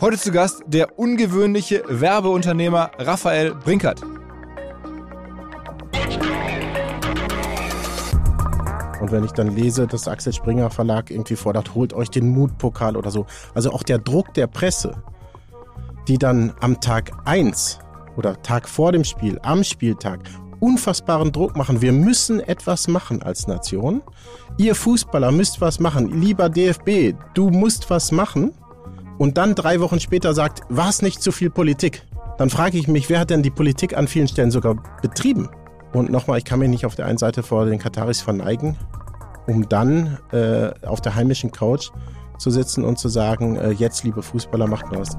Heute zu Gast der ungewöhnliche Werbeunternehmer Raphael Brinkert. Und wenn ich dann lese, dass Axel Springer Verlag irgendwie fordert, holt euch den Mutpokal oder so. Also auch der Druck der Presse, die dann am Tag 1 oder Tag vor dem Spiel, am Spieltag, unfassbaren Druck machen. Wir müssen etwas machen als Nation. Ihr Fußballer müsst was machen. Lieber DFB, du musst was machen. Und dann drei Wochen später sagt, war es nicht zu viel Politik? Dann frage ich mich, wer hat denn die Politik an vielen Stellen sogar betrieben? Und nochmal, ich kann mich nicht auf der einen Seite vor den Kataris verneigen, um dann äh, auf der heimischen Couch zu sitzen und zu sagen, äh, jetzt, liebe Fußballer, macht mal was.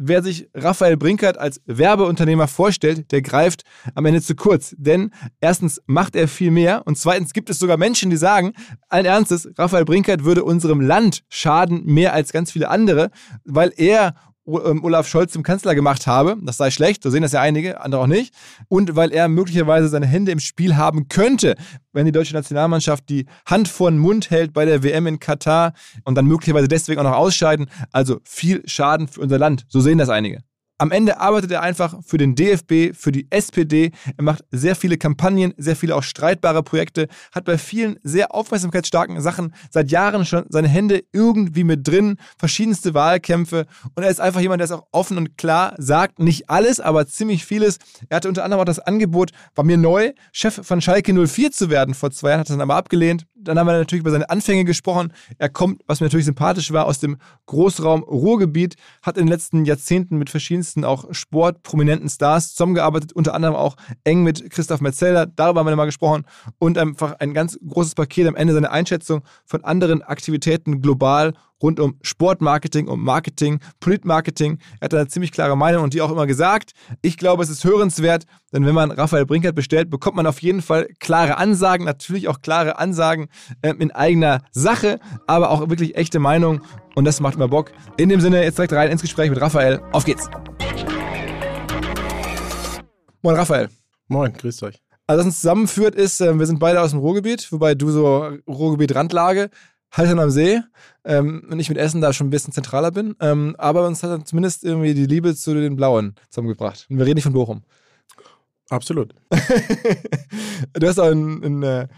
wer sich Raphael Brinkert als Werbeunternehmer vorstellt, der greift am Ende zu kurz. Denn erstens macht er viel mehr und zweitens gibt es sogar Menschen, die sagen, allen Ernstes, Raphael Brinkert würde unserem Land schaden mehr als ganz viele andere, weil er Olaf Scholz zum Kanzler gemacht habe. Das sei schlecht, so sehen das ja einige, andere auch nicht. Und weil er möglicherweise seine Hände im Spiel haben könnte, wenn die deutsche Nationalmannschaft die Hand vor den Mund hält bei der WM in Katar und dann möglicherweise deswegen auch noch ausscheiden. Also viel Schaden für unser Land. So sehen das einige. Am Ende arbeitet er einfach für den DFB, für die SPD. Er macht sehr viele Kampagnen, sehr viele auch streitbare Projekte, hat bei vielen sehr aufmerksamkeitsstarken Sachen seit Jahren schon seine Hände irgendwie mit drin, verschiedenste Wahlkämpfe und er ist einfach jemand, der es auch offen und klar sagt, nicht alles, aber ziemlich vieles. Er hatte unter anderem auch das Angebot, war mir neu, Chef von Schalke 04 zu werden vor zwei Jahren, hat das dann aber abgelehnt. Dann haben wir natürlich über seine Anfänge gesprochen. Er kommt, was mir natürlich sympathisch war, aus dem Großraum Ruhrgebiet, hat in den letzten Jahrzehnten mit verschiedensten auch sportprominenten Stars zusammengearbeitet, unter anderem auch eng mit Christoph Metzelder. Darüber haben wir mal gesprochen und einfach ein ganz großes Paket am Ende seine Einschätzung von anderen Aktivitäten global rund um Sportmarketing, um Marketing, Politmarketing. Er hat eine ziemlich klare Meinung und die auch immer gesagt. Ich glaube, es ist hörenswert, denn wenn man Raphael Brinkert bestellt, bekommt man auf jeden Fall klare Ansagen, natürlich auch klare Ansagen äh, in eigener Sache, aber auch wirklich echte Meinung und das macht immer Bock. In dem Sinne, jetzt direkt rein ins Gespräch mit Raphael. Auf geht's! Moin Raphael. Moin, grüßt euch. Also was uns zusammenführt ist, äh, wir sind beide aus dem Ruhrgebiet, wobei du so Ruhrgebiet-Randlage, Haltern am See ähm, und ich mit Essen da schon ein bisschen zentraler bin. Ähm, aber uns hat zumindest irgendwie die Liebe zu den Blauen zusammengebracht. Und wir reden nicht von Bochum. Absolut. du hast auch in, in, äh,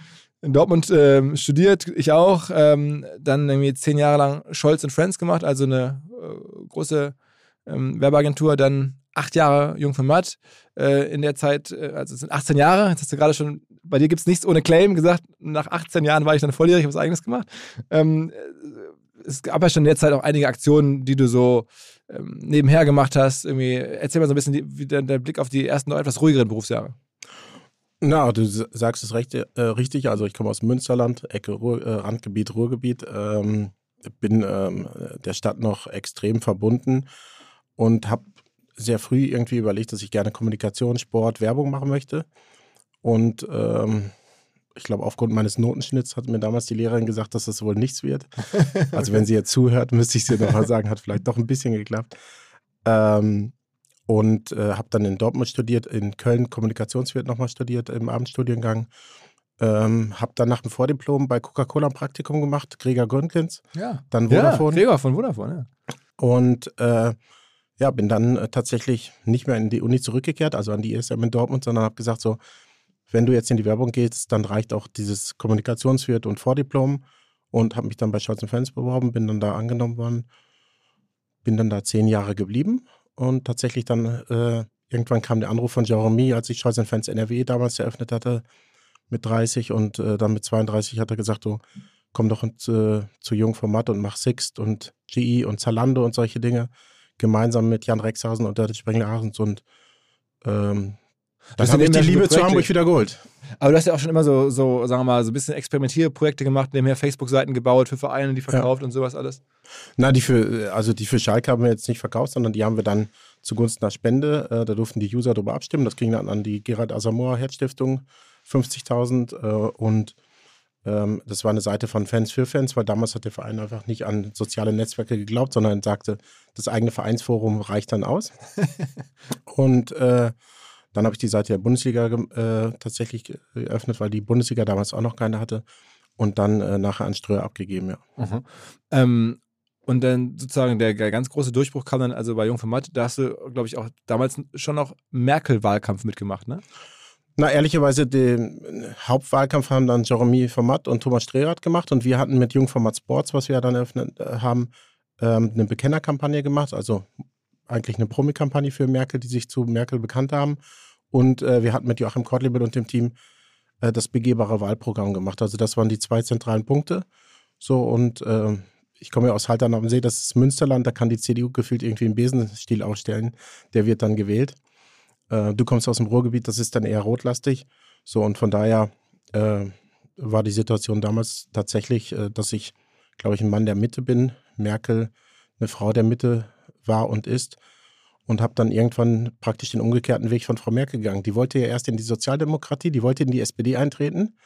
in Dortmund ähm, studiert, ich auch. Ähm, dann irgendwie zehn Jahre lang Scholz Friends gemacht, also eine äh, große ähm, Werbeagentur. Dann acht Jahre Jung von Matt. Äh, in der Zeit, äh, also es sind 18 Jahre, jetzt hast du gerade schon bei dir gibt es nichts ohne Claim gesagt. Nach 18 Jahren war ich dann volljährig, habe was eigenes gemacht. Ähm, es gab ja schon in der Zeit auch einige Aktionen, die du so ähm, nebenher gemacht hast. Irgendwie, erzähl mal so ein bisschen die, wie der, der, Blick auf die ersten noch etwas ruhigeren Berufsjahre. Na, du sagst es recht, äh, richtig. Also ich komme aus Münsterland, Ecke Ruhr, äh, Randgebiet, Ruhrgebiet. Ähm, bin ähm, der Stadt noch extrem verbunden und habe sehr früh irgendwie überlegt, dass ich gerne Kommunikation, Sport, Werbung machen möchte. Und ähm, ich glaube, aufgrund meines Notenschnitts hat mir damals die Lehrerin gesagt, dass das wohl nichts wird. Also wenn sie jetzt zuhört, müsste ich sie nochmal sagen, hat vielleicht doch ein bisschen geklappt. Ähm, und äh, habe dann in Dortmund studiert, in Köln Kommunikationswirt nochmal studiert im Abendstudiengang. Ähm, habe dann nach dem Vordiplom bei Coca-Cola ein Praktikum gemacht, Gregor Gründgens. Ja. Dann Ja, Vodafone. Gregor von Vodafone, ja. Und äh, ja, bin dann äh, tatsächlich nicht mehr in die Uni zurückgekehrt, also an die ESM in Dortmund, sondern habe gesagt, so, wenn du jetzt in die Werbung gehst, dann reicht auch dieses Kommunikationswirt und Vordiplom und habe mich dann bei Scholz Fans beworben, bin dann da angenommen worden, bin dann da zehn Jahre geblieben und tatsächlich dann äh, irgendwann kam der Anruf von Jeremy, als ich Scholz Fans NRW damals eröffnet hatte mit 30 und äh, dann mit 32 hat er gesagt, so komm doch ins, äh, zu Jungformat und mach Sixt und GE und Zalando und solche Dinge gemeinsam mit Jan Rexhausen und der Spengler Ahrens und ähm, sind habe ich die ja Liebe zu. Hamburg wieder geholt. Aber du hast ja auch schon immer so, so sagen wir mal, so ein bisschen Experimentierprojekte gemacht, nebenher Facebook-Seiten gebaut für Vereine, die verkauft und sowas alles. Na, die für, also die für Schalke haben wir jetzt nicht verkauft, sondern die haben wir dann zugunsten einer Spende, äh, da durften die User darüber abstimmen. Das ging dann an die Gerald Asamoah Herzstiftung, 50.000 äh, und ähm, das war eine Seite von Fans für Fans, weil damals hat der Verein einfach nicht an soziale Netzwerke geglaubt, sondern sagte, das eigene Vereinsforum reicht dann aus. und äh, dann habe ich die Seite der Bundesliga äh, tatsächlich geöffnet, weil die Bundesliga damals auch noch keine hatte und dann äh, nachher an Ströer abgegeben, ja. Ähm, und dann sozusagen der, der ganz große Durchbruch kam dann also bei Jungformat. Da hast du, glaube ich, auch damals schon noch Merkel-Wahlkampf mitgemacht, ne? Na, ehrlicherweise, den Hauptwahlkampf haben dann Jeremy Format und Thomas Strehrath gemacht und wir hatten mit Jungformat Sports, was wir ja dann eröffnet äh, haben, ähm, eine Bekennerkampagne gemacht, also eigentlich eine Promi-Kampagne für Merkel, die sich zu Merkel bekannt haben. Und äh, wir hatten mit Joachim Kortlebel und dem Team äh, das begehbare Wahlprogramm gemacht. Also das waren die zwei zentralen Punkte. So und äh, ich komme ja aus Haltern am See, das ist Münsterland, da kann die CDU gefühlt irgendwie einen Besenstiel ausstellen. Der wird dann gewählt. Äh, du kommst aus dem Ruhrgebiet, das ist dann eher rotlastig. So, und von daher äh, war die Situation damals tatsächlich, äh, dass ich, glaube ich, ein Mann der Mitte bin, Merkel eine Frau der Mitte war und ist. Und habe dann irgendwann praktisch den umgekehrten Weg von Frau Merkel gegangen. Die wollte ja erst in die Sozialdemokratie, die wollte in die SPD eintreten.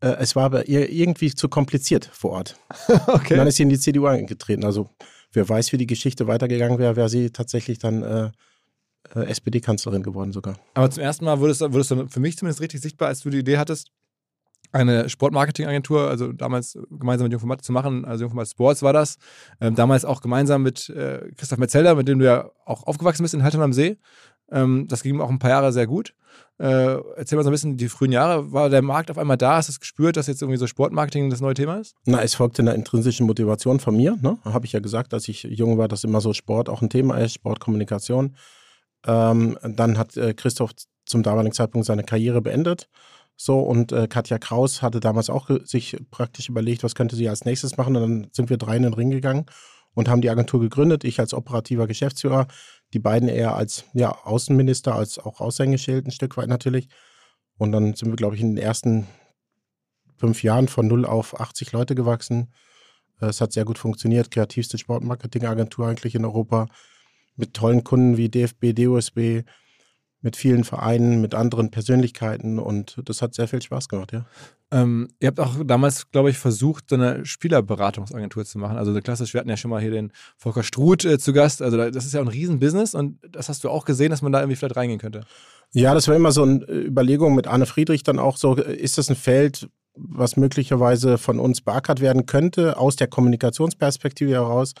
Äh, es war aber ihr irgendwie zu kompliziert vor Ort. Und dann ist sie in die CDU eingetreten. Also wer weiß, wie die Geschichte weitergegangen wäre, wäre sie tatsächlich dann äh, äh, SPD-Kanzlerin geworden sogar. Aber zum ersten Mal wurde es, wurde es dann für mich zumindest richtig sichtbar, als du die Idee hattest, eine Sportmarketingagentur, also damals gemeinsam mit Jungformat zu machen, also Jungformat Sports war das. Ähm, damals auch gemeinsam mit äh, Christoph Metzelder, mit dem du ja auch aufgewachsen bist in Haltern am See. Ähm, das ging auch ein paar Jahre sehr gut. Äh, erzähl mal so ein bisschen die frühen Jahre. War der Markt auf einmal da? Hast du es gespürt, dass jetzt irgendwie so Sportmarketing das neue Thema ist? Na, es folgte einer intrinsischen Motivation von mir. Ne? Habe ich ja gesagt, als ich jung war, dass immer so Sport auch ein Thema ist, Sportkommunikation. Ähm, dann hat äh, Christoph zum damaligen Zeitpunkt seine Karriere beendet. So, und äh, Katja Kraus hatte damals auch sich praktisch überlegt, was könnte sie als nächstes machen. Und dann sind wir drei in den Ring gegangen und haben die Agentur gegründet. Ich als operativer Geschäftsführer, die beiden eher als ja, Außenminister, als auch Aushängeschild ein Stück weit natürlich. Und dann sind wir, glaube ich, in den ersten fünf Jahren von 0 auf 80 Leute gewachsen. Äh, Es hat sehr gut funktioniert. Kreativste Sportmarketingagentur eigentlich in Europa. Mit tollen Kunden wie DFB, DOSB, mit vielen Vereinen, mit anderen Persönlichkeiten. Und das hat sehr viel Spaß gemacht, ja. Ähm, ihr habt auch damals, glaube ich, versucht, so eine Spielerberatungsagentur zu machen. Also klassisch, wir hatten ja schon mal hier den Volker Struth äh, zu Gast. Also da- das ist ja ein Riesenbusiness und das hast du auch gesehen, dass man da irgendwie vielleicht reingehen könnte. Ja, das war immer so eine Überlegung mit Arne Friedrich dann auch so, äh, ist das ein Feld, was möglicherweise von uns beackert werden könnte, aus der Kommunikationsperspektive heraus?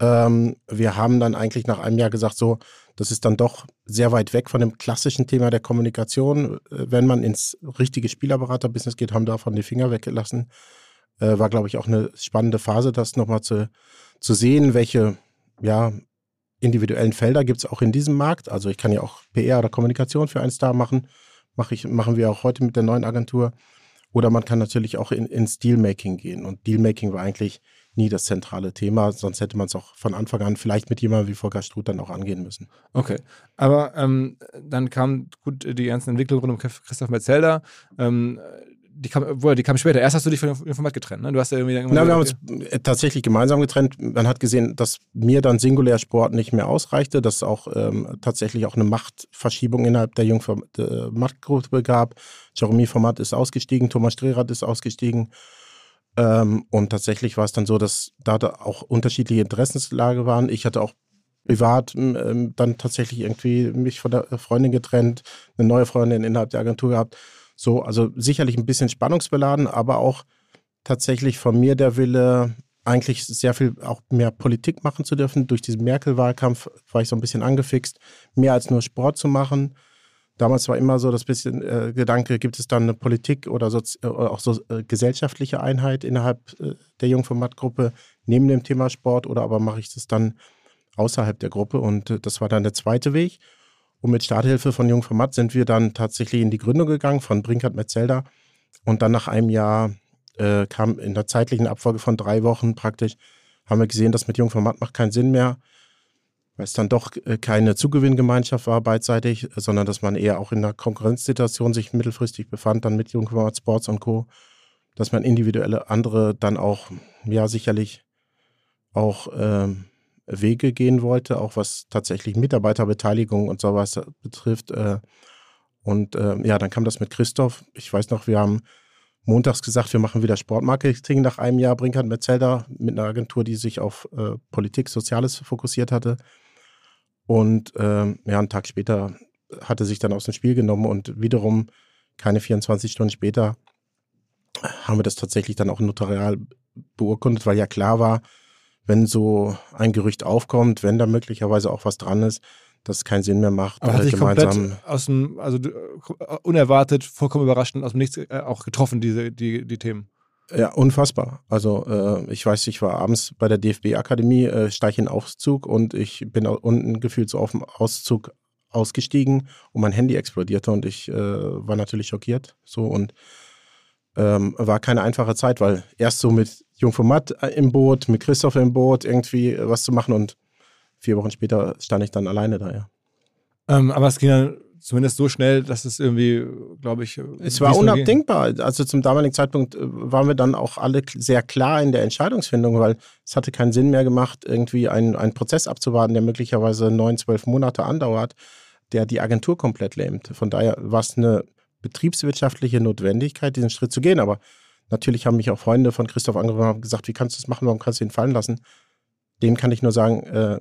Ähm, wir haben dann eigentlich nach einem Jahr gesagt, so, das ist dann doch sehr weit weg von dem klassischen Thema der Kommunikation. Äh, Wenn man ins richtige Spielerberaterbusiness geht, haben davon die Finger weggelassen. Äh, war, glaube ich, auch eine spannende Phase, das nochmal zu, zu sehen, welche, ja, individuellen Felder gibt es auch in diesem Markt. Also ich kann ja auch PR oder Kommunikation für einen Star machen. Mach ich, machen wir auch heute mit der neuen Agentur. Oder man kann natürlich auch in, ins Dealmaking gehen. Und Dealmaking war eigentlich nie das zentrale Thema, sonst hätte man es auch von Anfang an vielleicht mit jemandem wie Volker Struth dann auch angehen müssen. Okay. Aber ähm, dann kam gut die ganzen Entwicklungen rund um Christoph Metzelder. Ähm, die kam, die kam später. Erst hast du dich von dem Format getrennt, ne? Du hast ja irgendwie dann Na, wir haben uns äh, tatsächlich gemeinsam getrennt. Man hat gesehen, dass mir dann singulär Sport nicht mehr ausreichte, dass es auch ähm, tatsächlich auch eine Machtverschiebung innerhalb der Jungformat-Gruppe gab. Jeremy Format ist ausgestiegen, Thomas Strerath ist ausgestiegen. Ähm, und tatsächlich war es dann so, dass da, auch unterschiedliche Interessenslage waren. Ich hatte auch privat ähm, dann tatsächlich irgendwie mich von der Freundin getrennt, eine neue Freundin innerhalb der Agentur gehabt. So, also sicherlich ein bisschen spannungsbeladen, aber auch tatsächlich von mir der Wille, eigentlich sehr viel auch mehr Politik machen zu dürfen. Durch diesen Merkel-Wahlkampf war ich so ein bisschen angefixt, mehr als nur Sport zu machen. Damals war immer so das bisschen äh, Gedanke, gibt es dann eine Politik oder, so, äh, auch so äh, gesellschaftliche Einheit innerhalb äh, der Jungformatgruppe neben dem Thema Sport oder aber mache ich das dann außerhalb der Gruppe? Und äh, das war dann der zweite Weg. Und mit Starthilfe von Jungformat sind wir dann tatsächlich in die Gründung gegangen von Brinkert Metzelder. Und dann nach einem Jahr äh, kam in der zeitlichen Abfolge von drei Wochen praktisch, haben wir gesehen, dass mit Jungformat macht keinen Sinn mehr weil es dann doch äh, keine Zugewinngemeinschaft war beidseitig, sondern dass man eher auch in einer Konkurrenzsituation sich mittelfristig befand, dann mit Jungformat Sports und Co., dass man individuelle andere dann auch, ja, sicherlich auch ähm, Wege gehen wollte, auch was tatsächlich Mitarbeiterbeteiligung und sowas betrifft. Äh, und äh, ja, dann kam das mit Christoph. Ich weiß noch, wir haben montags gesagt, wir machen wieder Sportmarketing nach einem Jahr Brinkert Metzelder mit einer Agentur, die sich auf äh, Politik, Soziales fokussiert hatte. Und ähm, ja, einen Tag später hatte sich dann aus dem Spiel genommen und wiederum keine 24 Stunden später haben wir das tatsächlich dann auch notarial beurkundet, weil ja klar war, wenn so ein Gerücht aufkommt, wenn da möglicherweise auch was dran ist, dass es keinen Sinn mehr macht, Aber hat sich gemeinsam. Komplett aus dem, also unerwartet, vollkommen überraschend, aus dem Nichts äh, auch getroffen, diese, die, die Themen. Ja, unfassbar. Also äh, ich weiß, ich war abends bei der DFB-Akademie, äh, steige in Aufzug und ich bin unten gefühlt so auf dem Auszug ausgestiegen und mein Handy explodierte und ich äh, war natürlich schockiert. So und ähm, war keine einfache Zeit, weil erst so mit Jungformat äh, im Boot, mit Christoph im Boot irgendwie was zu machen und vier Wochen später stand ich dann alleine da, ja. Ähm, aber es ging dann zumindest so schnell, dass es irgendwie, glaube ich. Es war unabdingbar. Also zum damaligen Zeitpunkt äh, waren wir dann auch alle sehr klar in der Entscheidungsfindung, weil es hatte keinen Sinn mehr gemacht, irgendwie einen, einen Prozess abzuwarten, der möglicherweise neun, zwölf Monate andauert, der die Agentur komplett lähmt. Von daher war es eine betriebswirtschaftliche Notwendigkeit, diesen Schritt zu gehen. Aber natürlich haben mich auch Freunde von Christoph angerufen und gesagt, wie kannst du das machen, warum kannst du ihn fallen lassen? Dem kann ich nur sagen, äh,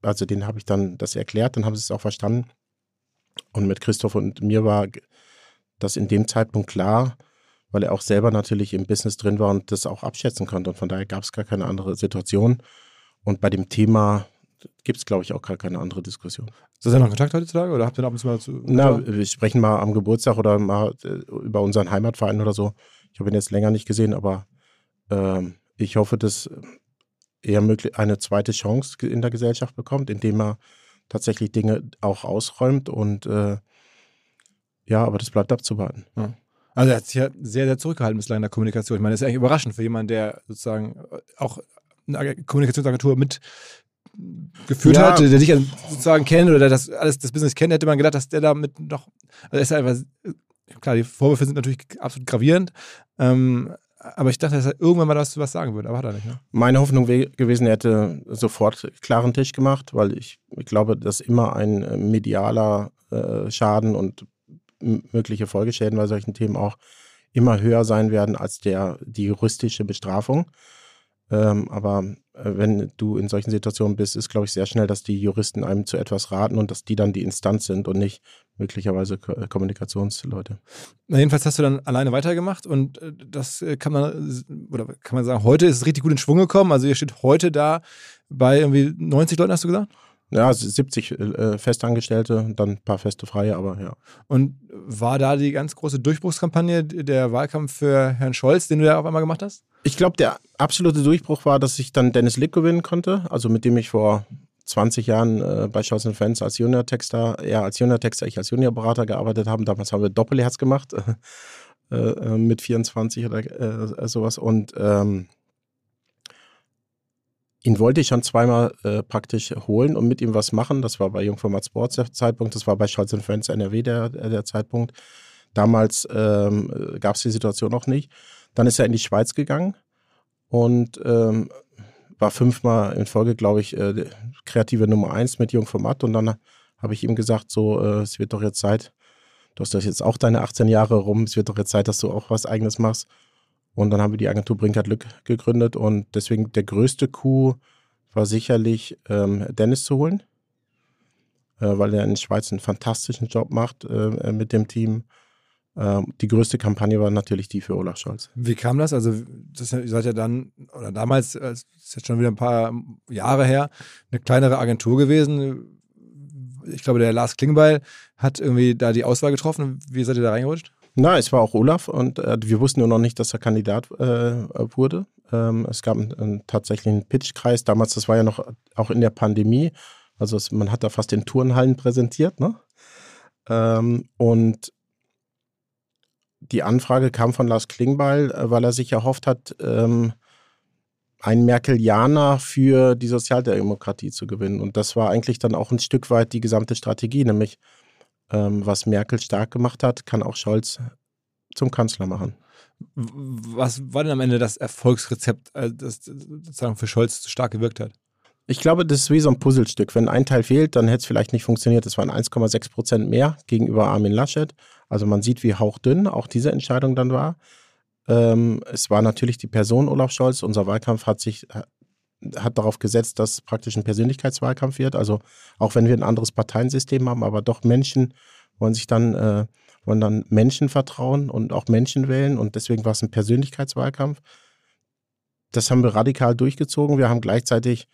also den habe ich dann das erklärt, dann haben sie es auch verstanden. Und mit Christoph und mir war das in dem Zeitpunkt klar, weil er auch selber natürlich im Business drin war und das auch abschätzen konnte. Und von daher gab es gar keine andere Situation. Und bei dem Thema gibt es, glaube ich, auch gar keine andere Diskussion. Das ja noch Kontakt heutzutage oder habt ihr noch ab und zu mal zu? Na, wir sprechen mal am Geburtstag oder mal äh, über unseren Heimatverein oder so. Ich habe ihn jetzt länger nicht gesehen, aber ähm, ich hoffe, dass er möglich eine zweite Chance in der Gesellschaft bekommt, indem er tatsächlich Dinge auch ausräumt und äh, ja, aber das bleibt abzuwarten. Ja. Also er hat sich ja sehr, sehr zurückgehalten bislang in der Kommunikation. Ich meine, das ist eigentlich überraschend für jemanden, der sozusagen auch eine Kommunikationsagentur mit geführt ja. hat, der dich sozusagen kennt oder das alles das Business kennt, hätte man gedacht, dass der damit noch, also er ist einfach, klar, die Vorwürfe sind natürlich absolut gravierend, ähm, aber ich dachte, dass er irgendwann mal was, was sagen würde, aber hat er nicht. Ne? Meine Hoffnung wäre gewesen, er hätte sofort klaren Tisch gemacht, weil ich, ich glaube, dass immer ein äh, medialer äh, Schaden und mögliche Folgeschäden bei solchen Themen auch immer höher sein werden als der, die juristische Bestrafung. Ähm, aber äh, wenn du in solchen Situationen bist, ist, glaube ich, sehr schnell, dass die Juristen einem zu etwas raten und dass die dann die Instanz sind und nicht möglicherweise äh, Kommunikationsleute. Na, jedenfalls hast du dann alleine weitergemacht und äh, das kann man, oder kann man sagen, heute ist es richtig gut in Schwung gekommen. Also ihr steht heute da bei irgendwie 90 Leuten, hast du gesagt? Ja, 70 äh, Festangestellte, dann ein paar feste Freie, aber ja. Und war da die ganz große Durchbruchskampagne der Wahlkampf für Herrn Scholz, den du da auf einmal gemacht hast? Ich glaube, der absolute Durchbruch war, dass ich dann Dennis Lick gewinnen konnte, also mit dem ich vor 20 Jahren äh, bei Scholz Fans als Junior-Texter, er als Junior-Texter, ich als Juniorberater gearbeitet haben. Damals haben wir Doppelherz gemacht äh, äh, mit 24 oder äh, sowas und ähm, ihn wollte ich schon zweimal äh, praktisch holen und mit ihm was machen. Das war bei Jungformat Sports der Zeitpunkt, das war bei Scholz Friends NRW der, der Zeitpunkt. damals ähm, gab es die Situation noch nicht. Dann ist er in die Schweiz gegangen und ähm, war fünfmal in Folge, glaube ich, äh, kreative Nummer eins mit Jung Format. Und dann habe ich ihm gesagt, so, äh, es wird doch jetzt Zeit, du hast doch jetzt auch deine 18 Jahre rum, es wird doch jetzt Zeit, dass du auch was Eigenes machst. Und dann haben wir die Agentur Brinkert Lück gegründet und deswegen der größte Coup war sicherlich ähm, Dennis zu holen, äh, weil er in der Schweiz einen fantastischen Job macht äh, mit dem Team. Ähm, die größte Kampagne war natürlich die für Olaf Scholz. Wie kam das? Also, das, ihr seid ja dann, oder damals, das ist jetzt schon wieder ein paar Jahre her, eine kleinere Agentur gewesen. Ich glaube, der Lars Klingbeil hat irgendwie da die Auswahl getroffen. Wie seid ihr da reingerutscht? Na, es war auch Olaf und äh, wir wussten nur noch nicht, dass er Kandidat äh, wurde. Ähm, es gab einen, einen tatsächlichen Pitchkreis. Damals, das war ja noch auch in der Pandemie. Also es, man hat da fast in Turnhallen präsentiert, ne? Ähm, und die Anfrage kam von Lars Klingbeil, äh, weil er sich erhofft hat, ähm, einen Merkelianer für die Sozialdemokratie zu gewinnen. Und das war eigentlich dann auch ein Stück weit die gesamte Strategie, nämlich ähm, was Merkel stark gemacht hat, kann auch Scholz zum Kanzler machen. Was war denn am Ende das Erfolgsrezept, äh, das sozusagen für Scholz stark gewirkt hat? Ich glaube, das ist wie so ein Puzzlestück. Wenn ein Teil fehlt, dann hätte es vielleicht nicht funktioniert. Es waren 1,6 Prozent mehr gegenüber Armin Laschet. Also man sieht, wie hauchdünn auch diese Entscheidung dann war. Ähm, es war natürlich die Person Olaf Scholz. Unser Wahlkampf hat sich hat darauf gesetzt, dass praktisch ein Persönlichkeitswahlkampf wird. Also auch wenn wir ein anderes Parteiensystem haben, aber doch Menschen wollen sich dann, äh, wollen dann Menschen vertrauen und auch Menschen wählen. Und deswegen war es ein Persönlichkeitswahlkampf. Das haben wir radikal durchgezogen. Wir haben gleichzeitig,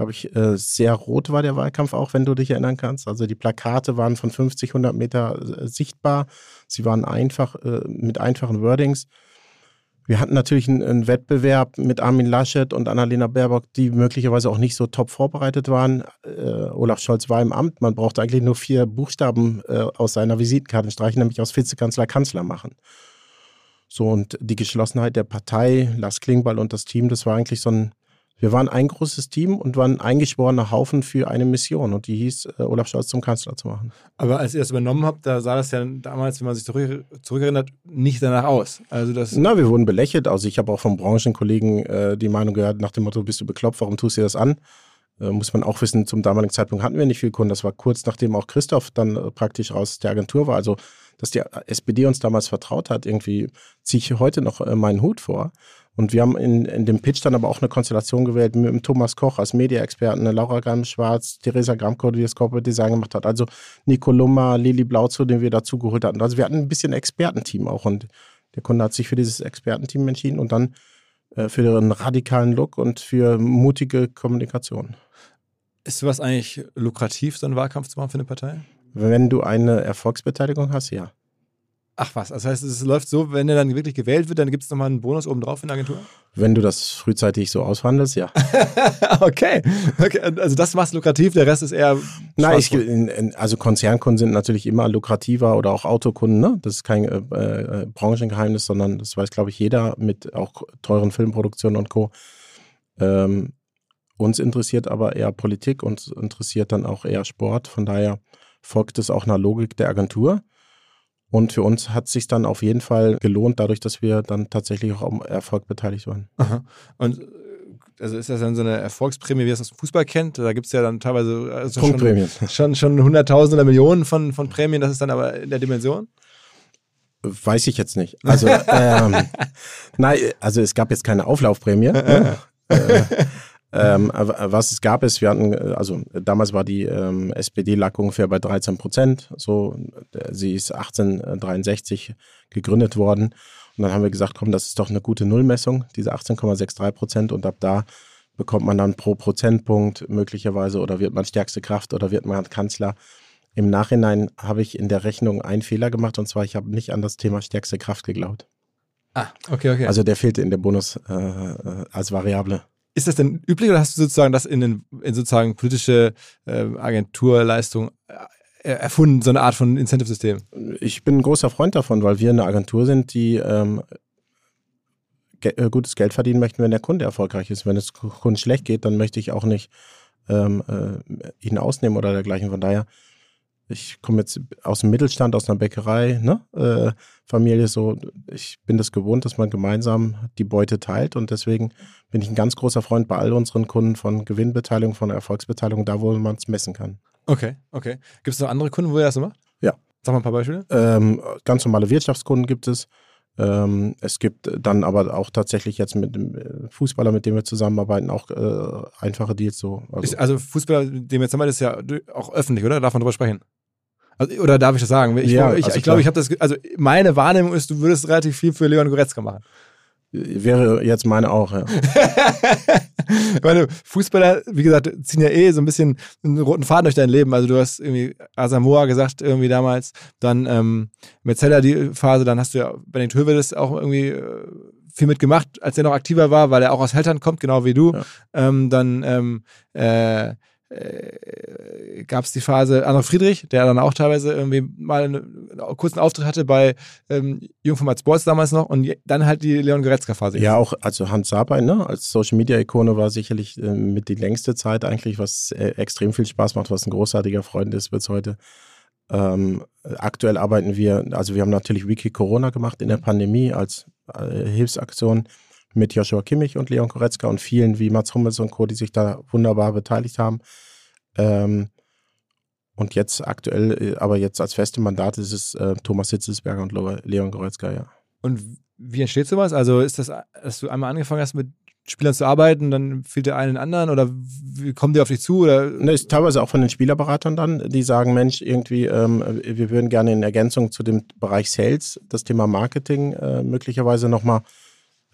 glaube ich, äh, sehr rot war der Wahlkampf auch, wenn du dich erinnern kannst. Also die Plakate waren von 50, 100 Meter äh, sichtbar. Sie waren einfach äh, mit einfachen Wordings. Wir hatten natürlich einen, einen, Wettbewerb mit Armin Laschet und Annalena Baerbock, die möglicherweise auch nicht so top vorbereitet waren. Äh, Olaf Scholz war im Amt. Man brauchte eigentlich nur vier Buchstaben äh, aus seiner Visitenkarte streichen, nämlich aus Vizekanzler Kanzler machen. So, und die Geschlossenheit der Partei, Lars Klingbeil und das Team, das war eigentlich so ein wir waren ein großes Team und waren ein eingeschworener Haufen für eine Mission und die hieß, äh, Olaf Scholz zum Kanzler zu machen. Aber als ihr das übernommen habt, da sah das ja damals, wenn man sich zurück, zurückerinnert, nicht danach aus. Also das Na, wir wurden belächelt. Also ich habe auch von Branchenkollegen äh, die Meinung gehört, nach dem Motto, bist du bekloppt, warum tust du dir das an? Äh, muss man auch wissen, zum damaligen Zeitpunkt hatten wir nicht viel Kunden. Das war kurz nachdem auch Christoph dann äh, praktisch aus der Agentur war. Also dass die SPD uns damals vertraut hat, irgendwie ziehe ich heute noch äh, meinen Hut vor. Und wir haben in, in dem Pitch dann aber auch eine Konstellation gewählt mit dem Thomas Koch als Media-Experten, Laura Gramm-Schwarz, Theresa Gramko, die das Corporate Design gemacht hat, also Nico Lummer, Lili Blauzo, den wir dazugeholt hatten. Also wir hatten ein bisschen Expertenteam auch und der Kunde hat sich für dieses Expertenteam entschieden und dann äh, für einen radikalen Look und für mutige Kommunikation. Ist sowas eigentlich lukrativ, so einen Wahlkampf zu machen für eine Partei? Wenn du eine Erfolgsbeteiligung hast, ja. Ach was, das heißt, es läuft so, wenn er dann wirklich gewählt wird, dann gibt es nochmal einen Bonus obendrauf in der Agentur? Wenn du das frühzeitig so aushandelst, ja. okay. okay. Also das macht lukrativ, der Rest ist eher. Nein, ich, also Konzernkunden sind natürlich immer lukrativer oder auch Autokunden, ne? Das ist kein äh, äh, Branchengeheimnis, sondern das weiß, glaube ich, jeder mit auch teuren Filmproduktionen und Co. Ähm, uns interessiert aber eher Politik, uns interessiert dann auch eher Sport. Von daher folgt es auch einer Logik der Agentur. Und für uns hat es sich dann auf jeden Fall gelohnt, dadurch, dass wir dann tatsächlich auch am Erfolg beteiligt waren. Aha. Und äh, also ist das dann so eine Erfolgsprämie, wie es aus dem Fußball kennt? Da gibt es ja dann teilweise also schon, schon, schon Hunderttausende Millionen von, von Prämien, das ist dann aber in der Dimension? Weiß ich jetzt nicht. Also, ähm, nein, also es gab jetzt keine Auflaufprämie. ne? äh, ähm, was es gab, ist, wir hatten, äh, also damals war die ähm, SPD lag ungefähr bei 13 Prozent. So, äh, sie ist 1863 gegründet worden. Und dann haben wir gesagt, komm, das ist doch eine gute Nullmessung, diese 18,63 Prozent. Und ab da bekommt man dann pro Prozentpunkt möglicherweise oder wird man stärkste Kraft oder wird man Kanzler. Im Nachhinein habe ich in der Rechnung einen Fehler gemacht und zwar, ich habe nicht an das Thema stärkste Kraft geglaubt. Ah, okay, okay. Also der fehlte in der Bonus äh, äh als Variable. Ist das denn üblich oder hast du sozusagen das in, den, in sozusagen politische äh, Agenturleistung äh, erfunden, so eine Art von Incentive-System? Ich bin ein großer Freund davon, weil wir eine Agentur sind, die ähm, ge äh, gutes Geld verdienen möchten, wenn der Kunde erfolgreich ist. Wenn es Kunden schlecht geht, dann möchte ich auch nicht ähm, äh, ihn ausnehmen oder dergleichen. Von daher ich komme jetzt aus dem Mittelstand, aus einer Bäckerei, ne? Äh, Familie so, ich bin das gewohnt, dass man gemeinsam die Beute teilt und deswegen bin ich ein ganz großer Freund bei all unseren Kunden von Gewinnbeteiligung, von Erfolgsbeteiligung, da wo man es messen kann. Okay, okay. Gibt es noch andere Kunden, wo ihr das macht? Ja. Sag mal ein paar Beispiele. Ähm, ganz normale Wirtschaftskunden gibt es. Ähm, es gibt dann aber auch tatsächlich jetzt mit dem äh, Fußballer, mit dem wir zusammenarbeiten, auch äh, einfache Deals so. Also, ist, also Fußballer, mit dem wir zusammenarbeiten, ist ja auch öffentlich, oder? Darf man drüber sprechen? Also, oder darf ich das sagen? Ich, Ja, ich, also ich glaube, klar. ich habe das, also meine Wahrnehmung ist, du würdest relativ viel für Leon Goretzka machen. wäre jetzt meine auch, ja. Meine, Fußballer, wie gesagt, ziehen ja eh so ein bisschen einen roten Faden durch dein Leben. Also du hast irgendwie Asamoah gesagt irgendwie damals, dann ähm, Metzeler die Phase, dann hast du ja Benedikt Hövedes auch irgendwie äh, viel mitgemacht, als er noch aktiver war, weil er auch aus Heltern kommt, genau wie du. Ja. Ähm, dann ähm, äh, äh, gab es die Phase André Friedrich, der dann auch teilweise irgendwie mal einen, kurzen Auftritt hatte bei ähm, Jungformat Sports damals noch und dann halt die Leon Goretzka-Phase. Ja, auch, also Hans Sabein, ne, als Social Media Ikone war sicherlich äh, mit die längste Zeit eigentlich, was äh, extrem viel Spaß macht, was ein großartiger Freund ist bis heute. Ähm, aktuell arbeiten wir, also wir haben natürlich Wiki Corona gemacht in der Pandemie als äh, Hilfsaktion mit Joshua Kimmich und Leon Koretzka und vielen wie Mats Hummels und Co., die sich da wunderbar beteiligt haben. Ähm, und jetzt aktuell, äh, aber jetzt als feste Mandat ist es äh, Thomas Hitzelsberger und Leon Goretzka, ja. Und wie entsteht sowas? Also ist das, dass du einmal angefangen hast, mit Spielern zu arbeiten, dann fehlt der einen anderen oder wie kommen die auf dich zu? Oder? Ne, ist teilweise auch von den Spielerberatern dann, die sagen, Mensch, irgendwie, ähm, wir würden gerne in Ergänzung zu dem Bereich Sales das Thema Marketing äh, möglicherweise nochmal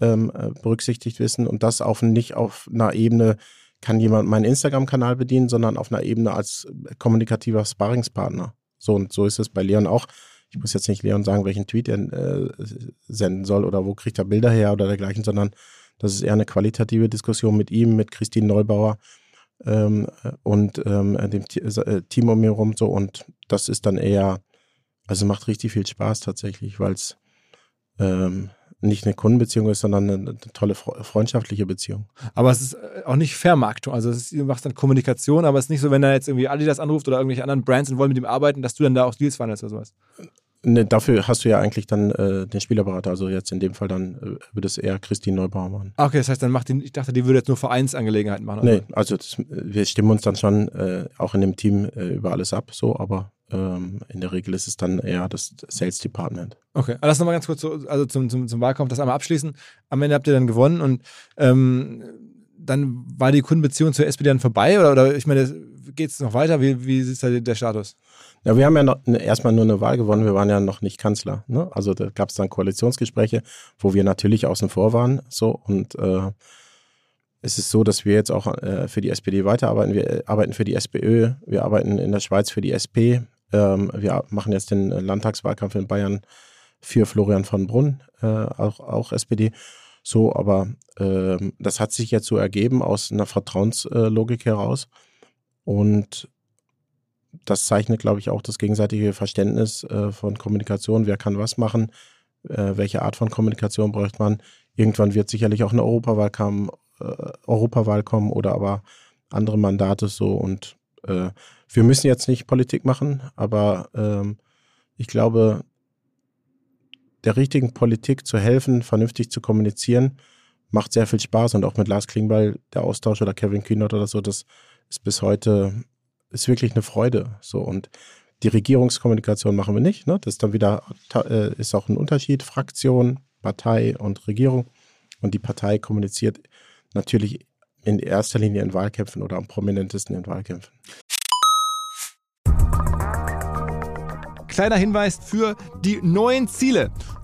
ähm, äh, berücksichtigt wissen und das auf nicht auf einer Ebene, kann jemand meinen Instagram-Kanal bedienen, sondern auf einer Ebene als kommunikativer Sparringspartner. So und so ist es bei Leon auch. Ich muss jetzt nicht Leon sagen, welchen Tweet er äh, senden soll oder wo kriegt er Bilder her oder dergleichen, sondern das ist eher eine qualitative Diskussion mit ihm, mit Christine Neubauer ähm, und ähm, dem äh, Team um mir rum so und das ist dann eher, also macht richtig viel Spaß tatsächlich, weil es ähm, nicht eine Kundenbeziehung ist, sondern eine, eine tolle fre- freundschaftliche Beziehung. Aber es ist äh, auch nicht Vermarktung. Also es ist, du machst dann Kommunikation, aber es ist nicht so, wenn da jetzt irgendwie Adidas anruft oder irgendwelche anderen Brands und wollen mit ihm arbeiten, dass du dann da auch Deals verhandelst oder sowas. Ne, dafür hast du ja eigentlich dann äh, den Spielerberater, also jetzt in dem Fall dann äh, würde es eher Christine Neubauer machen. Ah, okay, das heißt, dann macht die, ich dachte, die würde jetzt nur Vereinsangelegenheiten machen. Nee, also das, wir stimmen uns dann schon äh, auch in dem Team äh, über alles ab, so, aber ähm, in der Regel ist es dann eher das Sales Department. Okay, aber lass nochmal ganz kurz so, also zum, zum, zum Wahlkampf das einmal abschließen. Am Ende habt ihr dann gewonnen und ähm, dann war die Kundenbeziehung zur SPD dann vorbei oder, oder ich meine, geht es noch weiter? Wie, wie ist da der Status? Ja, wir haben ja noch, ne, erstmal nur eine Wahl gewonnen, wir waren ja noch nicht Kanzler. Ne? Also da gab es dann Koalitionsgespräche, wo wir natürlich außen vor waren. So und äh, es ist so, dass wir jetzt auch äh, für die SPD weiterarbeiten. Wir äh, arbeiten für die SPÖ, wir arbeiten in der Schweiz für die SP. Ähm, wir machen jetzt den äh, Landtagswahlkampf in Bayern für Florian von Brunn, äh, auch, auch SPD. So, aber ähm, das hat sich jetzt so ergeben aus einer Vertrauenslogik heraus. Und das zeichnet, glaube ich, auch das gegenseitige Verständnis äh, von Kommunikation. Wer kann was machen? Äh, welche Art von Kommunikation braucht man? Irgendwann wird sicherlich auch eine Europawahl kommen, äh, Europawahl kommen oder aber andere Mandate so. Und äh, wir müssen jetzt nicht Politik machen, aber ähm, ich glaube, der richtigen Politik zu helfen, vernünftig zu kommunizieren, macht sehr viel Spaß. Und auch mit Lars Klingbeil, der Austausch oder Kevin Kühnert oder so, das ist bis heute ist wirklich eine Freude. So und die Regierungskommunikation machen wir nicht. Ne? Das ist dann wieder äh, ist auch ein Unterschied: Fraktion, Partei und Regierung. Und die Partei kommuniziert natürlich in erster Linie in Wahlkämpfen oder am prominentesten in Wahlkämpfen. Kleiner Hinweis für die neuen Ziele.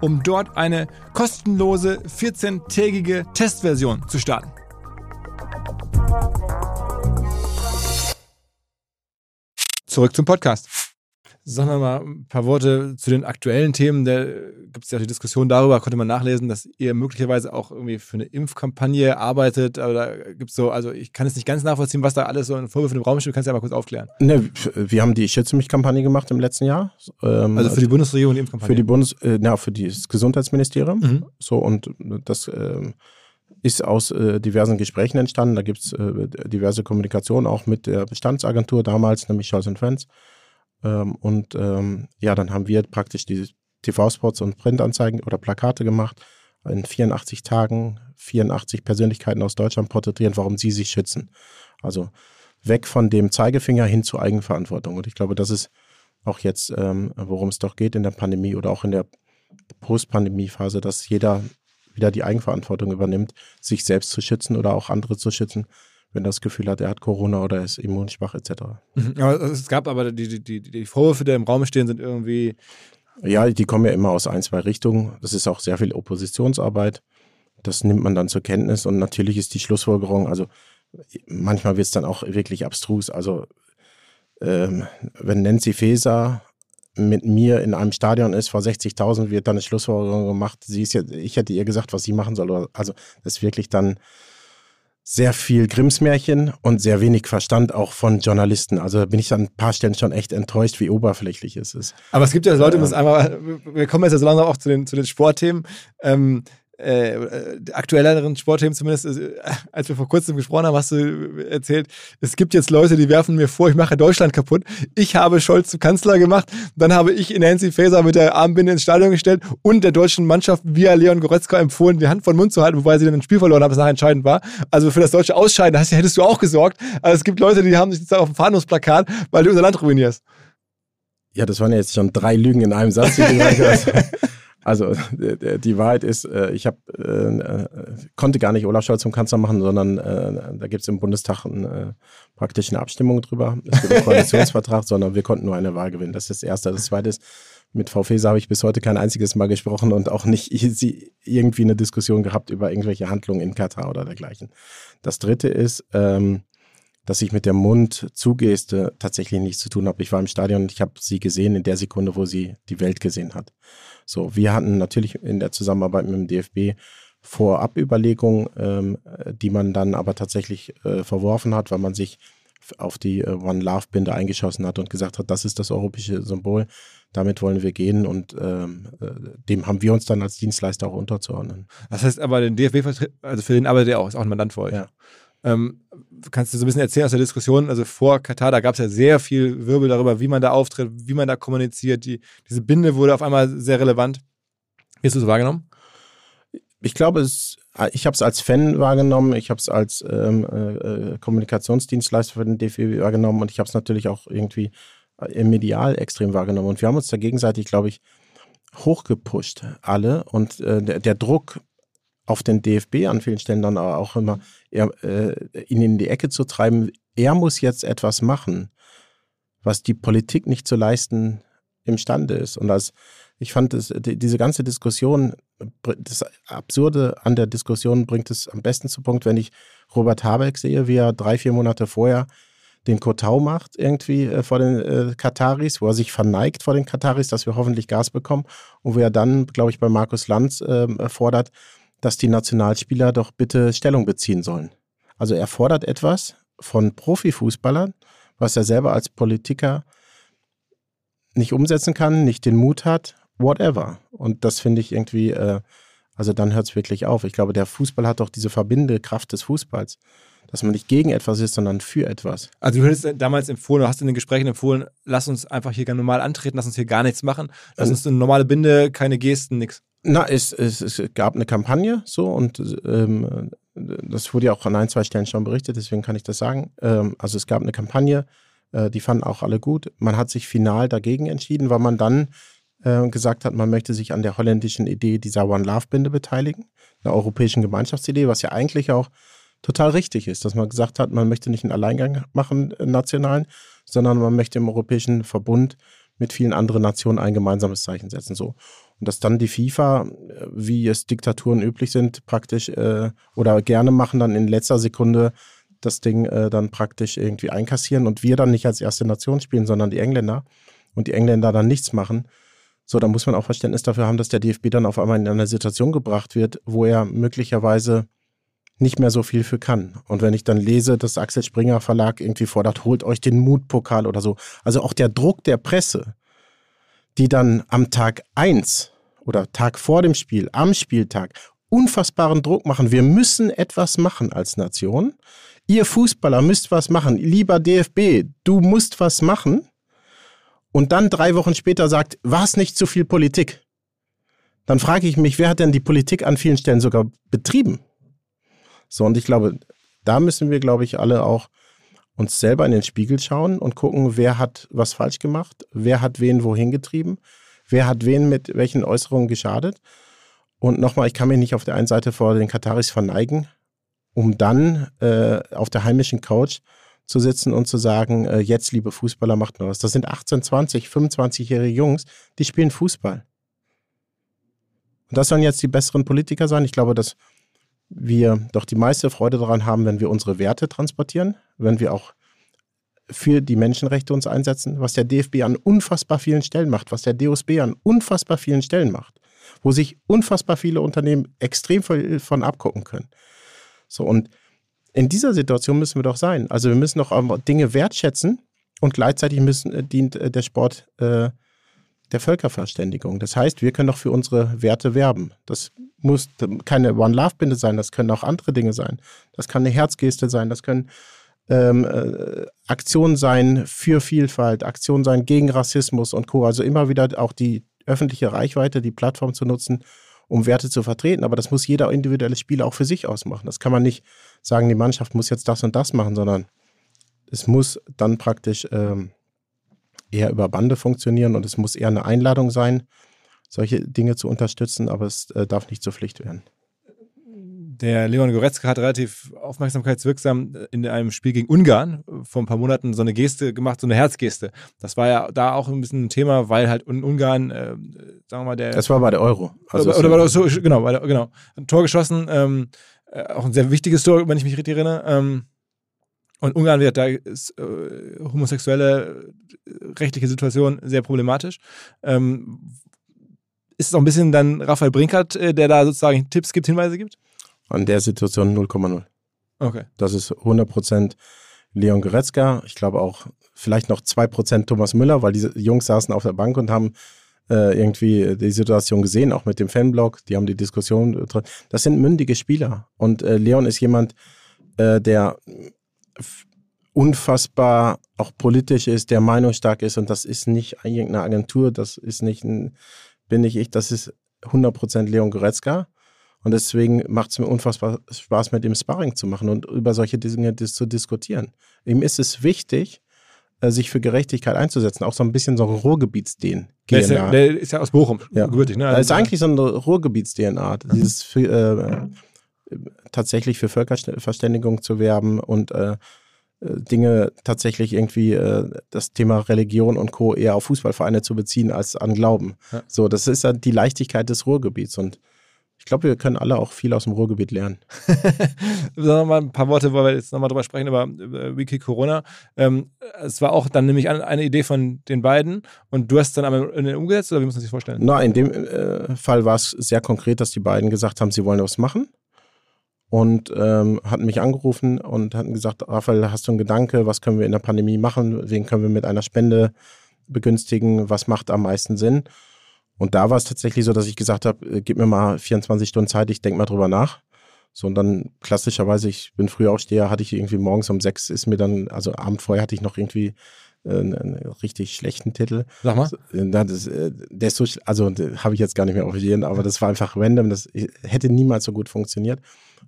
um dort eine kostenlose 14-tägige Testversion zu starten. zurück zum Podcast. Sagen wir mal ein paar Worte zu den aktuellen Themen. Da gibt es ja die Diskussion darüber, konnte man nachlesen, dass ihr möglicherweise auch irgendwie für eine Impfkampagne arbeitet. Aber da gibt so, also ich kann es nicht ganz nachvollziehen, was da alles so in Vorwürfen im Raum steht. Du kannst ja mal kurz aufklären. Ne, wir haben die Schütze mich-Kampagne gemacht im letzten Jahr. Ähm, also für die Bundesregierung die Impfkampagne? Für die Bundes, äh, na, für das Gesundheitsministerium. Mhm. So, und das äh, ist aus äh, diversen Gesprächen entstanden. Da gibt es äh, diverse Kommunikation auch mit der Bestandsagentur damals, nämlich Scholz Friends. Ähm, und ähm, ja, dann haben wir praktisch die TV-Spots und Printanzeigen oder Plakate gemacht. In 84 Tagen 84 Persönlichkeiten aus Deutschland porträtieren, warum sie sich schützen. Also weg von dem Zeigefinger hin zur Eigenverantwortung. Und ich glaube, das ist auch jetzt, ähm, worum es doch geht in der Pandemie oder auch in der Post-Pandemie-Phase, dass jeder wieder die Eigenverantwortung übernimmt, sich selbst zu schützen oder auch andere zu schützen wenn er das Gefühl hat, er hat Corona oder ist immunschwach etc. Mhm. Es gab aber die, die, die Vorwürfe, die im Raum stehen, sind irgendwie. Ja, die kommen ja immer aus ein, zwei Richtungen. Das ist auch sehr viel Oppositionsarbeit. Das nimmt man dann zur Kenntnis und natürlich ist die Schlussfolgerung, also manchmal wird es dann auch wirklich abstrus. Also ähm, wenn Nancy Faeser mit mir in einem Stadion ist vor 60.000, wird dann eine Schlussfolgerung gemacht. Sie ist ja, ich hätte ihr gesagt, was sie machen soll. Also das ist wirklich dann sehr viel Grimmsmärchen und sehr wenig Verstand auch von Journalisten. Also bin ich an ein paar Stellen schon echt enttäuscht, wie oberflächlich es ist. Aber es gibt ja Leute, ähm, einmal, wir kommen jetzt ja so langsam auch zu den, zu den Sportthemen. Ähm, äh, äh, aktuelleren Sportthemen zumindest, äh, als wir vor kurzem gesprochen haben, hast du erzählt, es gibt jetzt Leute, die werfen mir vor, ich mache Deutschland kaputt. Ich habe Scholz zu Kanzler gemacht, dann habe ich Nancy Faeser mit der Armbinde ins Stadion gestellt und der deutschen Mannschaft via Leon Goretzka empfohlen, die Hand von Mund zu halten, wobei sie dann ein Spiel verloren haben, das nachher entscheidend war. Also für das deutsche Ausscheiden hast, hättest du auch gesorgt. Also es gibt Leute, die haben sich jetzt auf dem Fahndungsplakat, weil du unser Land ruinierst. Ja, das waren ja jetzt schon drei Lügen in einem Satz, die du gesagt hast. Also die Wahrheit ist, äh, ich hab, äh, konnte gar nicht Olaf Scholz zum Kanzler machen, sondern äh, da gibt es im Bundestag ein, praktisch eine Abstimmung drüber. Es gibt einen Koalitionsvertrag, sondern wir konnten nur eine Wahl gewinnen. Das ist das Erste. Das Zweite ist, mit Frau Feser habe ich bis heute kein einziges Mal gesprochen und auch nicht sie irgendwie eine Diskussion gehabt über irgendwelche Handlungen in Katar oder dergleichen. Das Dritte ist, ähm, dass ich mit der Mund-Zugeste tatsächlich nichts zu tun habe. Ich war im Stadion und ich habe sie gesehen in der Sekunde, wo sie die Welt gesehen hat. So, wir hatten natürlich in der Zusammenarbeit mit dem DFB Vorabüberlegungen, ähm, die man dann aber tatsächlich äh, verworfen hat, weil man sich auf die äh, One Love Binde eingeschossen hat und gesagt hat, das ist das europäische Symbol, damit wollen wir gehen und ähm, äh, dem haben wir uns dann als Dienstleister auch unterzuordnen. Das heißt aber, den DFB, also für den arbeitet er auch, ist auch ein Mandant für euch. Ja. Ähm, kannst du so ein bisschen erzählen aus der Diskussion? Also vor Katar, da gab es ja sehr viel Wirbel darüber, wie man da auftritt, wie man da kommuniziert. Die, diese Binde wurde auf einmal sehr relevant. Wie hast du es wahrgenommen? Ich glaube, es, ich habe es als Fan wahrgenommen, ich habe es als ähm, äh, Kommunikationsdienstleister für den DFB wahrgenommen und ich habe es natürlich auch irgendwie im Medial extrem wahrgenommen. Und wir haben uns da gegenseitig, glaube ich, hochgepusht, alle. Und äh, der, der Druck auf den DFB an vielen Stellen dann auch immer er, äh, ihn in die Ecke zu treiben. Er muss jetzt etwas machen, was die Politik nicht zu leisten imstande ist. Und als ich fand, das, diese ganze Diskussion, das Absurde an der Diskussion bringt es am besten zu Punkt, wenn ich Robert Habeck sehe, wie er drei, vier Monate vorher den Kotau macht irgendwie äh, vor den äh, Kataris, wo er sich verneigt vor den Kataris, dass wir hoffentlich Gas bekommen und wo er dann, glaube ich, bei Markus Lanz äh, fordert, dass die Nationalspieler doch bitte Stellung beziehen sollen. Also er fordert etwas von Profifußballern, was er selber als Politiker nicht umsetzen kann, nicht den Mut hat, whatever. Und das finde ich irgendwie, äh, also dann hört es wirklich auf. Ich glaube, der Fußball hat doch diese verbindende Kraft des Fußballs, dass man nicht gegen etwas ist, sondern für etwas. Also du hättest damals empfohlen, du hast in den Gesprächen empfohlen, lass uns einfach hier normal antreten, lass uns hier gar nichts machen, lass uns eine normale Binde, keine Gesten, nichts. Na, es, es, es gab eine Kampagne so und ähm, das wurde ja auch an ein, zwei Stellen schon berichtet, deswegen kann ich das sagen. Ähm, also es gab eine Kampagne, äh, die fanden auch alle gut. Man hat sich final dagegen entschieden, weil man dann äh, gesagt hat, man möchte sich an der holländischen Idee dieser One Love Binde beteiligen, einer europäischen Gemeinschaftsidee, was ja eigentlich auch total richtig ist, dass man gesagt hat, man möchte nicht einen Alleingang machen, einen nationalen, sondern man möchte im Europäischen Verbund mit vielen anderen Nationen ein gemeinsames Zeichen setzen. So. Und dass dann die FIFA, äh, wie es Diktaturen üblich sind, praktisch äh, oder gerne machen, dann in letzter Sekunde das Ding äh, dann praktisch irgendwie einkassieren und wir dann nicht als erste Nation spielen, sondern die Engländer und die Engländer dann nichts machen, so, dann muss man auch Verständnis dafür haben, dass der DFB dann auf einmal in eine Situation gebracht wird, wo er möglicherweise nicht mehr so viel für kann. Und wenn ich dann lese, dass Axel Springer Verlag irgendwie fordert, holt euch den Mutpokal oder so. Also auch der Druck der Presse, die dann am Tag eins oder Tag vor dem Spiel, am Spieltag, unfassbaren Druck machen. Wir müssen etwas machen als Nation. Ihr Fußballer müsst was machen. Lieber DFB, du musst was machen. Und dann drei Wochen später sagt, war es nicht zu viel Politik? Dann frage ich mich, wer hat denn die Politik an vielen Stellen sogar betrieben? So, und ich glaube, da müssen wir, glaube ich, alle auch uns selber in den Spiegel schauen und gucken, wer hat was falsch gemacht, wer hat wen wohin getrieben, wer hat wen mit welchen Äußerungen geschadet. Und nochmal, ich kann mich nicht auf der einen Seite vor den Kataris verneigen, um dann äh, auf der heimischen Couch zu sitzen und zu sagen, äh, jetzt, liebe Fußballer, macht nur was. Das sind 18, 20, 25-jährige Jungs, die spielen Fußball. Und das sollen jetzt die besseren Politiker sein. Ich glaube, dass wir doch die meiste Freude daran haben, wenn wir unsere Werte transportieren, wenn wir auch für die Menschenrechte uns einsetzen, was der DFB an unfassbar vielen Stellen macht, was der DOSB an unfassbar vielen Stellen macht, wo sich unfassbar viele Unternehmen extrem viel von abgucken können. So, und in dieser Situation müssen wir doch sein. Also wir müssen doch Dinge wertschätzen und gleichzeitig müssen, äh, dient äh, der Sport äh, der Völkerverständigung. Das heißt, wir können doch für unsere Werte werben. Das muss keine One-Love-Binde sein, das können auch andere Dinge sein. Das kann eine Herzgeste sein, das können ähm, äh, Aktionen sein für Vielfalt, Aktionen sein gegen Rassismus und Co. Also immer wieder auch die öffentliche Reichweite, die Plattform zu nutzen, um Werte zu vertreten. Aber das muss jeder individuelle Spieler auch für sich ausmachen. Das kann man nicht sagen, die Mannschaft muss jetzt das und das machen, sondern es muss dann praktisch ähm, eher über Bande funktionieren und es muss eher eine Einladung sein, solche Dinge zu unterstützen, aber es äh, darf nicht zur Pflicht werden. Der Leon Goretzka hat relativ aufmerksamkeitswirksam in einem Spiel gegen Ungarn vor ein paar Monaten so eine Geste gemacht, so eine Herzgeste. Das war ja da auch ein bisschen ein Thema, weil halt in Ungarn, äh, sagen wir mal, der. Das war bei der Euro. Also oder, oder war das so, genau, der, genau. Ein Tor geschossen, ähm, äh, auch ein sehr wichtiges Tor, wenn ich mich richtig erinnere. Ähm, und Ungarn wird da ist äh, homosexuelle äh, rechtliche Situation sehr problematisch. Ähm, ist es auch ein bisschen dann Raphael Brinkert, äh, der da sozusagen Tipps gibt, Hinweise gibt? An der Situation 0,0. Okay. Das ist 100% Leon Goretzka. Ich glaube auch vielleicht noch 2% Thomas Müller, weil diese Jungs saßen auf der Bank und haben äh, irgendwie die Situation gesehen, auch mit dem Fanblog. Die haben die Diskussion. Das sind mündige Spieler. Und äh, Leon ist jemand, äh, der unfassbar auch politisch ist, der meinungsstark ist und das ist nicht irgendeine Agentur, das ist nicht ein, bin nicht ich, das ist 100% Leon Goretzka und deswegen macht es mir unfassbar Spaß, mit ihm Sparring zu machen und über solche Dinge zu diskutieren. Ihm ist es wichtig, äh, sich für Gerechtigkeit einzusetzen, auch so ein bisschen so ein Ruhrgebiets-DNA. Der, ist ja, der ist ja aus Bochum, ja. gebürtig, ne? Also ist eigentlich so eine Ruhrgebiets-DNA, dieses für, äh, tatsächlich für Völkerverständigung zu werben und äh, Dinge tatsächlich irgendwie äh, das Thema Religion und Co. eher auf Fußballvereine zu beziehen als an Glauben. Ja. So, das ist ja die Leichtigkeit des Ruhrgebiets und ich glaube, wir können alle auch viel aus dem Ruhrgebiet lernen. nochmal ein paar Worte, weil wir jetzt nochmal drüber sprechen, über, über Wiki Corona. Ähm, es war auch dann nämlich eine, Idee von den beiden und du hast es dann aber umgesetzt oder wie muss man sich vorstellen? Na, in dem äh, Fall war es sehr konkret, dass die beiden gesagt haben, sie wollen was machen und ähm, hatten mich angerufen und hatten gesagt, Raphael, hast du einen Gedanke, was können wir in der Pandemie machen, wen können wir mit einer Spende begünstigen, was macht am meisten Sinn? Und da war es tatsächlich so, dass ich gesagt habe, äh, gib mir mal 24 Stunden Zeit, ich denke mal drüber nach. So, und dann klassischerweise, ich bin früher Aufsteher, hatte ich irgendwie morgens um sechs ist mir dann, also Abend vorher hatte ich noch irgendwie äh, einen, richtig schlechten Titel. Sag mal. Äh, das, der ist so, also habe ich jetzt gar nicht mehr aufstehen, aber das war einfach random, das hätte niemals so gut funktioniert.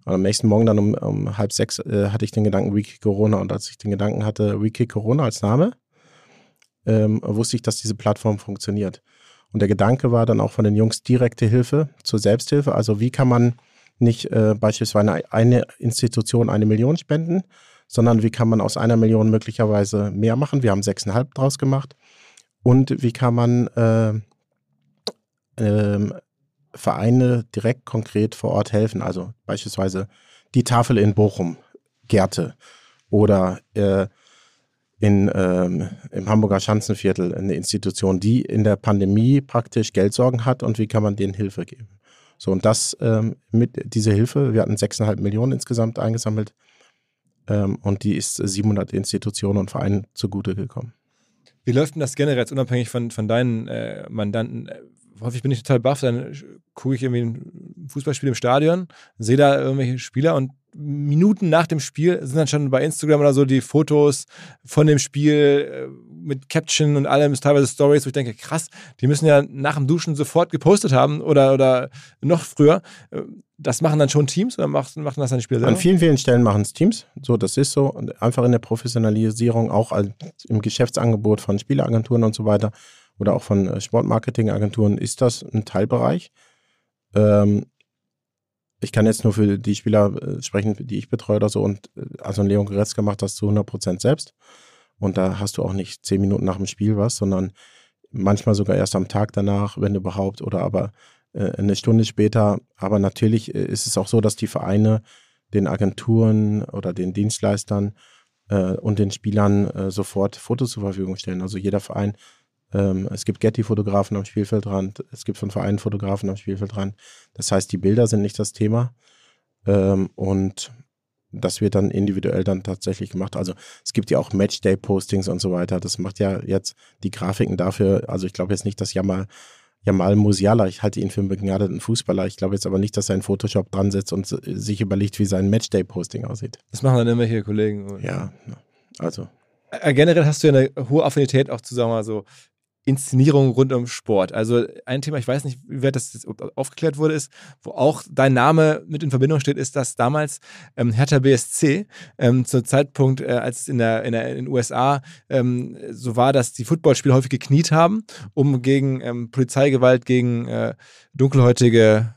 Und am nächsten Morgen dann um, um halb sechs äh, hatte ich den Gedanken Wiki Corona und als ich den Gedanken hatte, Wiki Corona als Name, ähm, wusste ich, dass diese Plattform funktioniert. Und der Gedanke war dann auch von den Jungs direkte Hilfe zur Selbsthilfe. Also wie kann man nicht äh, beispielsweise eine Institution eine Million spenden, sondern wie kann man aus einer Million möglicherweise mehr machen. Wir haben sechseinhalb draus gemacht. Und wie kann man äh, äh, Vereine direkt konkret vor Ort helfen. Also beispielsweise die Tafel in Bochum, Gärte oder äh, in, ähm, im Hamburger Schanzenviertel eine Institution, die in der Pandemie praktisch Geldsorgen hat und wie kann man denen Hilfe geben. So, und das ähm, mit dieser Hilfe, wir hatten 6,5 Millionen insgesamt eingesammelt ähm, und die ist 700 Institutionen und Vereinen zugute gekommen. Wie läuft denn das generell unabhängig von, von deinen äh, Mandanten? Häufig bin ich total baff, dann gucke ich irgendwie ein Fußballspiel im Stadion, sehe da irgendwelche Spieler und Minuten nach dem Spiel sind dann schon bei Instagram oder so die Fotos von dem Spiel äh, mit Caption und allem, ist teilweise Stories, wo ich denke, krass, die müssen ja nach dem Duschen sofort gepostet haben oder, oder noch früher. Äh, das machen dann schon Teams oder machen, machen das dann die Spieler selber? An vielen, vielen Stellen machen es Teams. So, das ist so. Einfach in der Professionalisierung, auch im Geschäftsangebot von Spieleragenturen und so weiter oder auch von äh, Sportmarketingagenturen ist das ein Teilbereich. Ähm, ich kann jetzt nur für die Spieler äh, sprechen, die ich betreue oder so. Und äh, also Leon Goretzka macht das zu 100% selbst. Und da hast du auch nicht zehn Minuten nach dem Spiel was, sondern manchmal sogar erst am Tag danach, wenn überhaupt, oder aber äh, eine Stunde später. Aber natürlich ist es auch so, dass die Vereine den Agenturen oder den Dienstleistern äh, und den Spielern äh, sofort Fotos zur Verfügung stellen. Also jeder Verein ähm, es gibt Getty-Fotografen am Spielfeldrand, es gibt von Vereinen Fotografen am Spielfeldrand. Das heißt, die Bilder sind nicht das Thema. Ähm, und das wird dann individuell dann tatsächlich gemacht. Also es gibt ja auch Matchday-Postings und so weiter. Das macht ja jetzt die Grafiken dafür. Also ich glaube jetzt nicht, dass Jamal, Jamal Musiala, ich halte ihn für einen begnadeten Fußballer. Ich glaube jetzt aber nicht, dass er in Photoshop dran sitzt und sich überlegt, wie sein Matchday-Posting aussieht. Das machen dann irgendwelche Kollegen. Ja, also. Äh, generell hast du ja eine hohe Affinität auch zu, sagen wir mal so, Inszenierung rund um Sport. Also ein Thema, ich weiß nicht, wie weit das aufgeklärt wurde, ist, wo auch dein Name mit in Verbindung steht, ist, dass damals ähm, Hertha BSC ähm, zum Zeitpunkt, äh, als es in, der, in, den USA ähm, so war, dass die Footballspieler häufig gekniet haben, um gegen ähm, Polizeigewalt, gegen äh, dunkelhäutige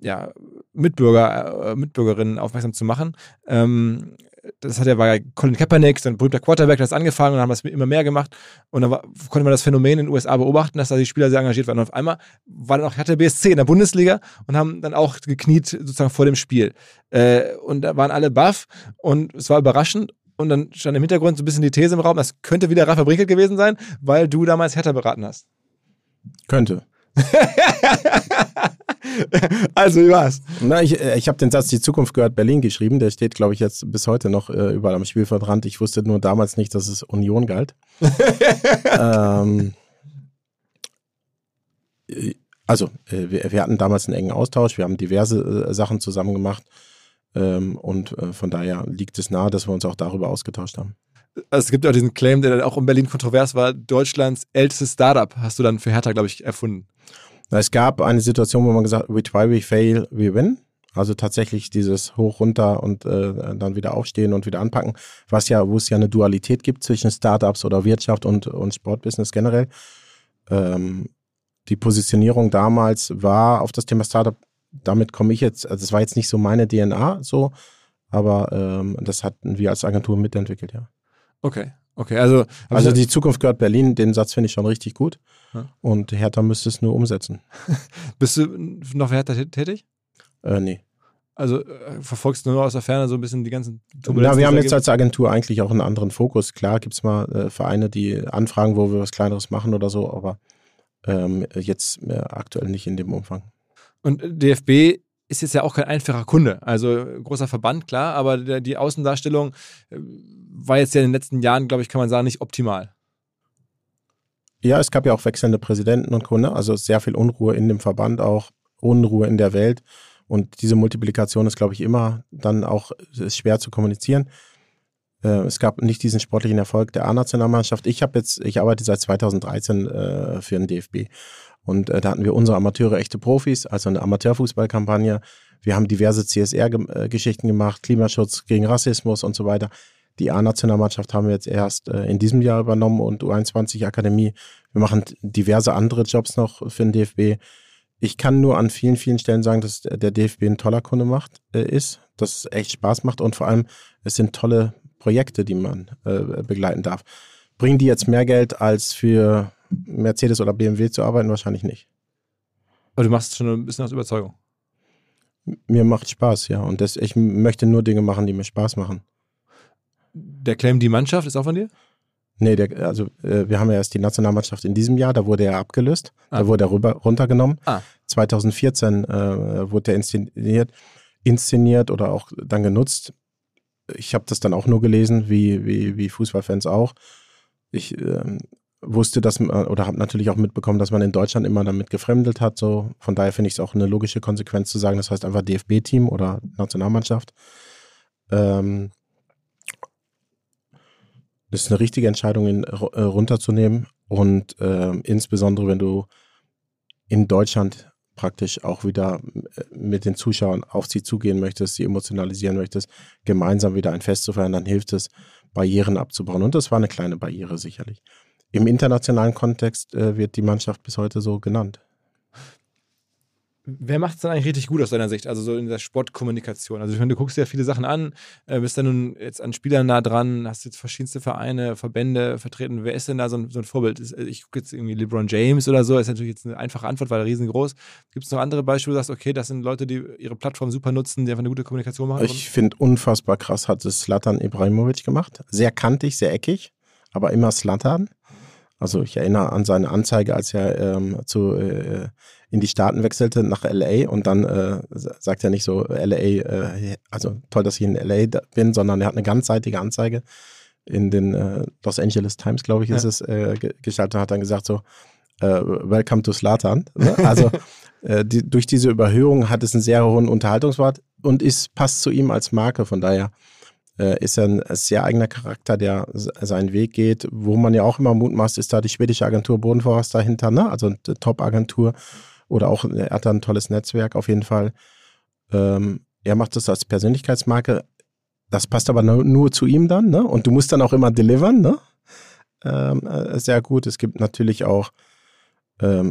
ja, Mitbürger, äh, Mitbürgerinnen aufmerksam zu machen. Ähm, das hat ja, war ja Colin Kaepernick, so ein berühmter Quarterback, der hat angefangen und dann haben das immer mehr gemacht. Und dann war, konnte man das Phänomen in den USA beobachten, dass da die Spieler sehr engagiert waren. Und auf einmal war dann auch Hertha BSC in der Bundesliga und haben dann auch gekniet sozusagen vor dem Spiel. Äh, und da waren alle baff und es war überraschend. Und dann stand im Hintergrund so ein bisschen die These im Raum, das könnte wieder Rafa Brinkelt gewesen sein, weil du damals Hertha beraten hast. Könnte. also, wie war's? Na, ich, äh, ich habe den Satz Die Zukunft gehört Berlin geschrieben. Der steht, glaube ich, jetzt bis heute noch äh, überall am Spielfeldrand. Ich wusste nur damals nicht, dass es Union galt. ähm, äh, also, äh, wir, wir, hatten damals einen engen Austausch. Wir haben diverse äh, Sachen zusammen gemacht. Ähm, und äh, von daher liegt es nahe, dass wir uns auch darüber ausgetauscht haben. Also es gibt ja auch diesen Claim, der dann auch in Berlin kontrovers war, Deutschlands ältestes Startup hast du dann für Hertha, glaube ich, erfunden. Es gab eine Situation, wo man gesagt hat, we try, we fail, we win. Also tatsächlich dieses hoch runter und äh, dann wieder aufstehen und wieder anpacken, was ja, wo es ja eine Dualität gibt zwischen Startups oder Wirtschaft und, und Sportbusiness generell. Ähm, die Positionierung damals war auf das Thema Startup, damit komme ich jetzt, also das war jetzt nicht so meine DNA so, aber ähm, das hatten wir als Agentur mitentwickelt, ja. Okay, okay, also. Also die Zukunft gehört Berlin, den Satz finde ich schon richtig gut. Und Hertha müsste es nur umsetzen. Bist du noch für Hertha tätig? Äh, nee. Also äh, verfolgst du nur aus der Ferne so ein bisschen die ganzen Turbulenzen? Ja, wir haben jetzt als Agentur eigentlich auch einen anderen Fokus. Klar gibt es mal äh, Vereine, die anfragen, wo wir was Kleineres machen oder so, aber ähm, jetzt äh, aktuell nicht in dem Umfang. Und DFB ist jetzt ja auch kein einfacher Kunde. Also großer Verband, klar, aber die Außendarstellung äh, war jetzt ja in den letzten Jahren, glaube ich, kann man sagen, nicht optimal. Ja, es gab ja auch wechselnde Präsidenten und. Ne? Also sehr viel Unruhe in dem Verband, auch Unruhe in der Welt. Und diese Multiplikation ist, glaube ich, immer dann auch schwer zu kommunizieren. Äh, es gab nicht diesen sportlichen Erfolg der A-Nationalmannschaft. Ich habe jetzt, ich arbeite seit 2013 äh, für den DFB. Und äh, da hatten wir unsere Amateure echte Profis, also eine Amateurfußballkampagne. Wir haben diverse CSR-Geschichten gemacht, Klimaschutz gegen Rassismus und so weiter. Die A-Nationalmannschaft haben wir jetzt erst äh, in diesem Jahr übernommen und U21-Akademie. Wir machen diverse andere Jobs noch für den DFB. Ich kann nur an vielen, vielen Stellen sagen, dass der DFB ein toller Kunde macht, äh, ist, dass es echt Spaß macht und vor allem, es sind tolle Projekte, die man äh, begleiten darf. Bringen die jetzt mehr Geld als für Mercedes oder BMW zu arbeiten? Wahrscheinlich nicht. Aber du machst es schon ein bisschen aus Überzeugung. Mir macht Spaß, ja. Und das, ich möchte nur Dinge machen, die mir Spaß machen. Der Claim die Mannschaft ist auch von dir? Nee, der, also äh, wir haben ja erst die Nationalmannschaft in diesem Jahr, da wurde er abgelöst, Ah. da wurde er rüber, runtergenommen. Ah. 2014 äh, wurde er inszeniert, inszeniert oder auch dann genutzt. Ich habe das dann auch nur gelesen, wie, wie, wie Fußballfans auch. Ich ähm, wusste, dass man, oder habe natürlich auch mitbekommen, dass man in Deutschland immer damit gefremdelt hat. So. Von daher finde ich es auch eine logische Konsequenz zu sagen, das heißt einfach DFB-Team oder Nationalmannschaft. Ähm, das ist eine richtige Entscheidung, ihn äh, runterzunehmen. Und ähm, insbesondere, wenn du in Deutschland praktisch auch wieder äh, mit den Zuschauern auf sie zugehen möchtest, sie emotionalisieren möchtest, gemeinsam wieder ein Fest zu feiern, dann hilft es, Barrieren abzubauen. Und das war eine kleine Barriere sicherlich. Im internationalen Kontext äh, wird die Mannschaft bis heute so genannt. Wer macht es dann eigentlich richtig gut aus deiner Sicht? Also so in der Sportkommunikation. Also ich meine, du guckst dir ja viele Sachen an, äh, bist da nun jetzt an Spielern nah dran, hast jetzt verschiedenste Vereine, Verbände vertreten. Wer ist denn da so ein, so ein Vorbild? Ist, äh, ich gucke jetzt irgendwie LeBron James oder so, ist natürlich jetzt eine einfache Antwort, weil er riesengroß. Gibt es noch andere Beispiele, wo du sagst, okay, das sind Leute, die ihre Plattform super nutzen, die einfach eine gute Kommunikation machen? Ich finde unfassbar krass hat es Slatan Ibrahimovic gemacht. Sehr kantig, sehr eckig, aber immer Slatan. Also ich erinnere an seine Anzeige, als er ähm, zu, äh, in die Staaten wechselte nach LA und dann äh, sagt er nicht so LA, äh, also toll, dass ich in LA bin, sondern er hat eine ganzseitige Anzeige in den äh, Los Angeles Times, glaube ich, ist Ja. es, äh, ge- gestaltet und hat dann gesagt so, äh, Welcome to Slatan. Ne? Also äh, die, durch diese Überhöhung hat es einen sehr hohen Unterhaltungswert und ist, passt zu ihm als Marke. Von daher äh, ist er ein sehr eigener Charakter, der seinen Weg geht. Wo man ja auch immer mutmaßt, ist da die schwedische Agentur Bodenforst dahinter, ne? also eine Top-Agentur oder auch, er hat da ein tolles Netzwerk auf jeden Fall. Ähm, er macht das als Persönlichkeitsmarke. Das passt aber nur, nur zu ihm dann, ne? Und du musst dann auch immer delivern, ne? Ähm, äh, sehr gut. Es gibt natürlich auch,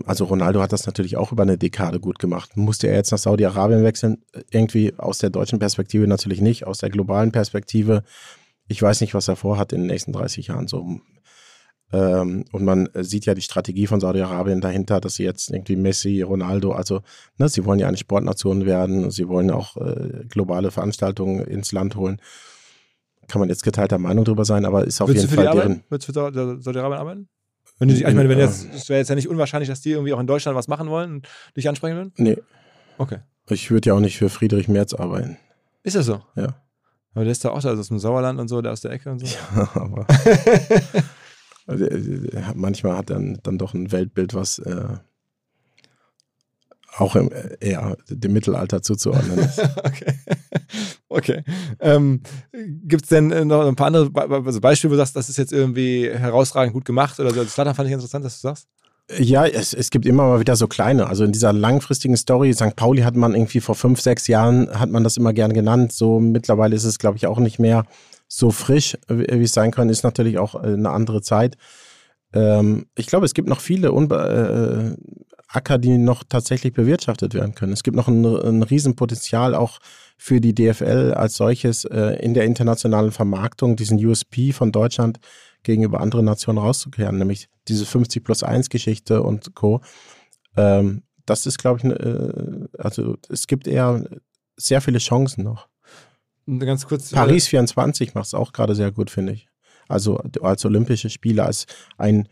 also Ronaldo hat das natürlich auch über eine Dekade gut gemacht. Musste er jetzt nach Saudi-Arabien wechseln? Irgendwie aus der deutschen Perspektive natürlich nicht, aus der globalen Perspektive. Ich weiß nicht, was er vorhat in den nächsten 30 Jahren. So. Ähm, und man sieht ja die Strategie von Saudi-Arabien dahinter, dass sie jetzt irgendwie Messi, Ronaldo, also ne, sie wollen ja eine Sportnation werden, sie wollen auch äh, globale Veranstaltungen ins Land holen. Kann man jetzt geteilter Meinung drüber sein, aber ist auf du jeden Fall deren. Würdest du für Saudi- Saudi-Arabien arbeiten? Wenn du, dich- ich meine, wenn Ja. jetzt, es wäre jetzt ja nicht unwahrscheinlich, dass die irgendwie auch in Deutschland was machen wollen und dich ansprechen würden? Nee, Okay. ich würde ja auch nicht für Friedrich Merz arbeiten. Ist das so? Ja. Aber der ist da auch da, also aus dem Sauerland und so, der aus der Ecke und so. aber Also, äh, manchmal hat er dann, dann doch ein Weltbild, was äh, auch im, äh, eher dem Mittelalter zuzuordnen ist. okay. Okay. Ähm, Gibt es denn äh, noch ein paar andere Be also Beispiele, wo du sagst, das ist jetzt irgendwie herausragend gut gemacht? Oder so? Das Slattern fand ich interessant, dass du sagst. Ja, es, es gibt immer mal wieder so kleine. Also in dieser langfristigen Story, St. Pauli hat man irgendwie vor fünf, sechs Jahren, hat man das immer gern genannt. So mittlerweile ist es, glaube ich, auch nicht mehr so frisch, wie wie es sein kann. Ist natürlich auch äh, eine andere Zeit. Ähm, ich glaube, es gibt noch viele Unbe äh, Acker, die noch tatsächlich bewirtschaftet werden können. Es gibt noch ein, ein Riesenpotenzial auch für die DFL als solches äh, in der internationalen Vermarktung, diesen USP von Deutschland gegenüber anderen Nationen rauszukehren, nämlich diese 50 plus 1 Geschichte und Co. Ähm, das ist, glaube ich, ne, äh, also es gibt eher sehr viele Chancen noch. Ganz kurz. äh, Paris 24 macht es auch gerade sehr gut, finde ich. Also als Olympische Spiele, als ein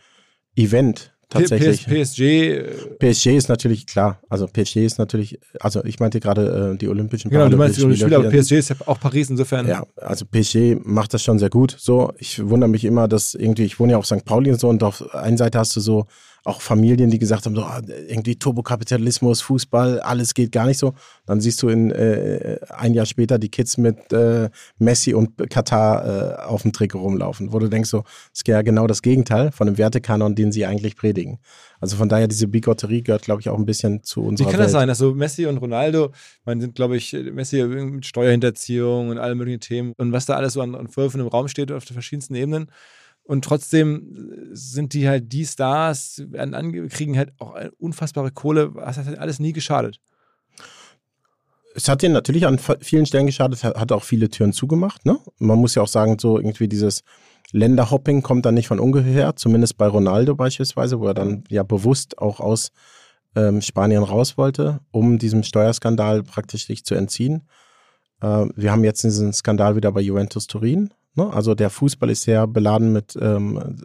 Event tatsächlich. PS, PSG. äh, PSG ist natürlich klar. Also PSG ist natürlich, also ich meinte gerade äh, die Olympischen Genau, du meinst die Paralympischen Spiele, aber Spiele. PSG ist ja auch Paris, insofern. Ja, also PSG macht das schon sehr gut. So, ich wundere mich immer, dass irgendwie, ich wohne ja auf St. Pauli und so, und auf einer Seite hast du so auch Familien, die gesagt haben, so ah, irgendwie Turbokapitalismus, Fußball, alles geht gar nicht so. Dann siehst du in äh, ein Jahr später die Kids mit äh, Messi und Katar äh, auf dem Trikot rumlaufen, wo du denkst, so, das ist ja genau das Gegenteil von dem Wertekanon, den sie eigentlich predigen. Also von daher, diese Bigotterie gehört, glaube ich, auch ein bisschen zu Wie unserer kann Welt. das sein, dass so Messi und Ronaldo, man sind, glaube ich, Messi mit Steuerhinterziehung und alle möglichen Themen und was da alles so an, an Vorwürfen im Raum steht auf den verschiedensten Ebenen. Und trotzdem sind die halt die Stars, kriegen halt auch unfassbare Kohle. Das hat halt alles nie geschadet. es hat denen natürlich an vielen Stellen geschadet, hat hat auch viele Türen zugemacht. Ne? Man muss ja auch sagen, so irgendwie dieses Länderhopping kommt dann nicht von ungefähr, zumindest bei Ronaldo beispielsweise, wo er dann ja bewusst auch aus ähm, Spanien raus wollte, um diesem Steuerskandal praktisch sich zu entziehen. Äh, wir haben jetzt diesen Skandal wieder bei Juventus Turin. Ne? Also der Fußball ist sehr beladen mit ähm,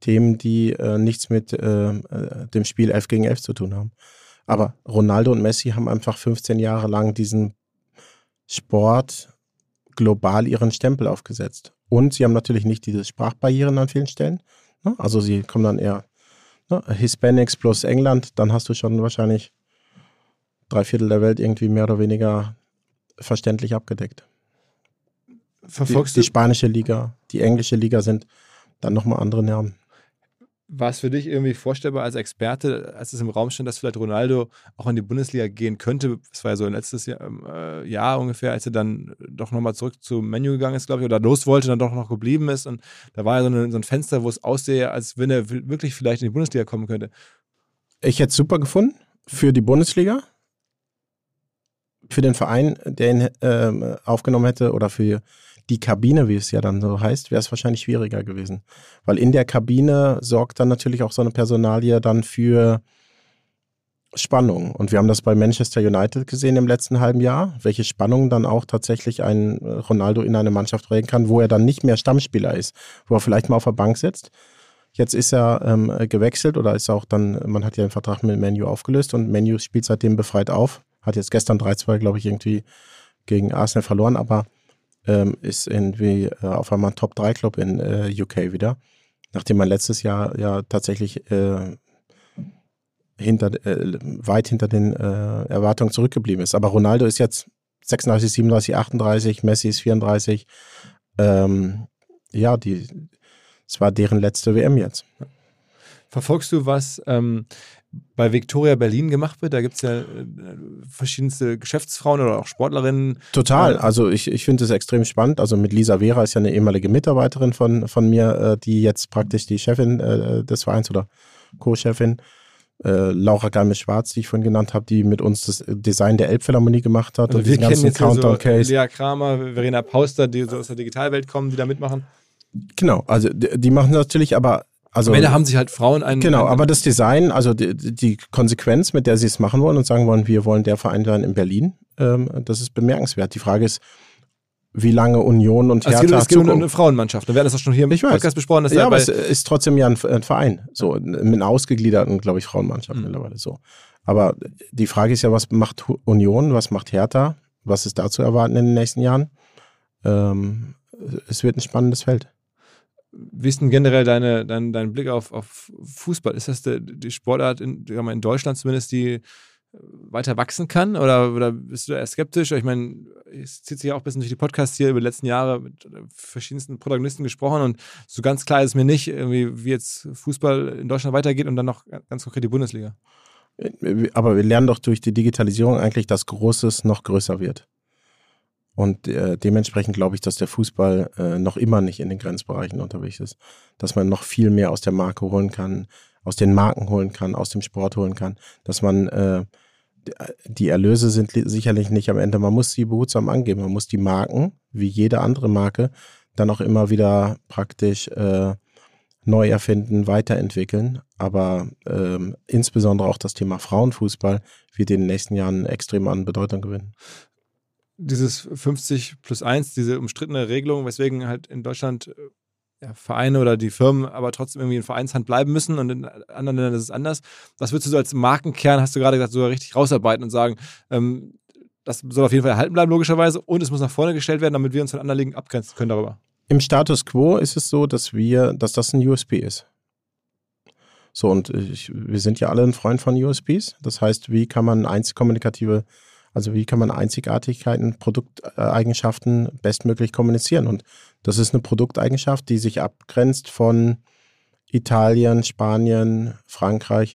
Themen, die äh, nichts mit äh, äh dem Spiel 11 gegen 11 zu tun haben. Aber Ronaldo und Messi haben einfach 15 Jahre lang diesen Sport global ihren Stempel aufgesetzt. Und sie haben natürlich nicht diese Sprachbarrieren an vielen Stellen. Ne? Also sie kommen dann eher ne? Hispanics plus England, dann hast du schon wahrscheinlich drei Viertel der Welt irgendwie mehr oder weniger verständlich abgedeckt. Verfolgst die, die spanische Liga, die englische Liga sind dann nochmal andere Nerven. War es für dich irgendwie vorstellbar als Experte, als es im Raum stand, dass vielleicht Ronaldo auch in die Bundesliga gehen könnte? Das war ja so letztes Jahr, äh, Jahr ungefähr, als er dann doch nochmal zurück zum Menu gegangen ist, glaube ich, oder los wollte, dann doch noch geblieben ist. Und da war ja so, eine, so ein Fenster, wo es aussehe, als wenn er wirklich vielleicht in die Bundesliga kommen könnte. Ich hätte es super gefunden für die Bundesliga, für den Verein, der ihn äh, aufgenommen hätte oder für die Kabine, wie es ja dann so heißt, wäre es wahrscheinlich schwieriger gewesen. Weil in der Kabine sorgt dann natürlich auch so eine Personalie dann für Spannung. Und wir haben das bei Manchester United gesehen im letzten halben Jahr, welche Spannung dann auch tatsächlich ein Ronaldo in eine Mannschaft reden kann, wo er dann nicht mehr Stammspieler ist, wo er vielleicht mal auf der Bank sitzt. Jetzt ist er ähm, gewechselt oder ist auch dann, man hat ja den Vertrag mit Menu aufgelöst und Menu spielt seitdem befreit auf. Hat jetzt gestern 3-2, glaube ich, irgendwie gegen Arsenal verloren, aber ähm, ist irgendwie äh, auf einmal ein Top-3-Club in äh, UK wieder. Nachdem man letztes Jahr ja tatsächlich äh, hinter, äh, weit hinter den äh, Erwartungen zurückgeblieben ist. Aber Ronaldo ist jetzt 36, 37, 38, Messi ist 34. Ähm, ja, die, es war deren letzte WM jetzt. Verfolgst du, was ähm, bei Victoria Berlin gemacht wird. Da gibt es ja äh, verschiedenste Geschäftsfrauen oder auch Sportlerinnen. Total. Äh, also ich, ich finde es extrem spannend. Also mit Lisa Vera ist ja eine ehemalige Mitarbeiterin von, von mir, äh, die jetzt praktisch die Chefin des Vereins oder Co-Chefin. Laura Galmes-Schwarz, die ich vorhin genannt habe, die mit uns das Design der Elbphilharmonie gemacht hat. Also und wir kennen jetzt Countdown-Case. So Lea Kramer, Verena Pauster, die so aus der Digitalwelt kommen, die da mitmachen. Genau, also die, die machen natürlich aber also, Ende haben sich halt Frauen einen. Genau, einen, aber das Design, also die, die, Konsequenz, mit der sie es machen wollen und sagen wollen, wir wollen der Verein sein in Berlin, ähm, das ist bemerkenswert. Die Frage ist, wie lange Union und Hertha... Also es geht um eine Frauenmannschaft. Wir werden das auch schon hier im ich Podcast weiß. besprochen. Dass ja, aber es ist trotzdem ja ein, ein Verein. So, mit einer ausgegliederten, glaube ich, Frauenmannschaft mhm. mittlerweile so. Aber die Frage ist ja, was macht Union, was macht Hertha? Was ist da zu erwarten in den nächsten Jahren? Ähm, es wird ein spannendes Feld. Wie ist denn generell deine, dein, dein Blick auf, auf Fußball? Ist das die, die Sportart in, in Deutschland zumindest, die äh, weiter wachsen kann? Oder, oder bist du eher skeptisch? Ich meine, es zieht sich ja auch ein bisschen durch die Podcasts hier über die letzten Jahre mit verschiedensten Protagonisten gesprochen und so ganz klar ist mir nicht, wie jetzt Fußball in Deutschland weitergeht und dann noch ganz konkret die Bundesliga. Aber wir lernen doch durch die Digitalisierung eigentlich, dass Großes noch größer wird. Und äh, dementsprechend glaube ich, dass der Fußball äh, noch immer nicht in den Grenzbereichen unterwegs ist. Dass man noch viel mehr aus der Marke holen kann, aus den Marken holen kann, aus dem Sport holen kann. Dass man äh, die Erlöse sind sicherlich nicht am Ende. Man muss sie behutsam angeben. Man muss die Marken, wie jede andere Marke, dann auch immer wieder praktisch äh, neu erfinden, weiterentwickeln. Aber ähm, insbesondere auch das Thema Frauenfußball wird in den nächsten Jahren extrem an Bedeutung gewinnen dieses 50 plus 1, diese umstrittene Regelung, weswegen halt in Deutschland äh, ja, Vereine oder die Firmen aber trotzdem irgendwie in Vereinshand bleiben müssen und in anderen Ländern ist es anders. Was würdest du so als Markenkern, hast du gerade gesagt, sogar richtig rausarbeiten und sagen, ähm, das soll auf jeden Fall erhalten bleiben, logischerweise, und es muss nach vorne gestellt werden, damit wir uns von anderen Ligen abgrenzen können darüber? Im Status quo ist es so, dass wir, dass das ein USP ist. So, und ich, wir sind ja alle ein Freund von USPs. Das heißt, wie kann man eins kommunikative also wie kann man Einzigartigkeiten, Produkteigenschaften bestmöglich kommunizieren? Und das ist eine Produkteigenschaft, die sich abgrenzt von Italien, Spanien, Frankreich.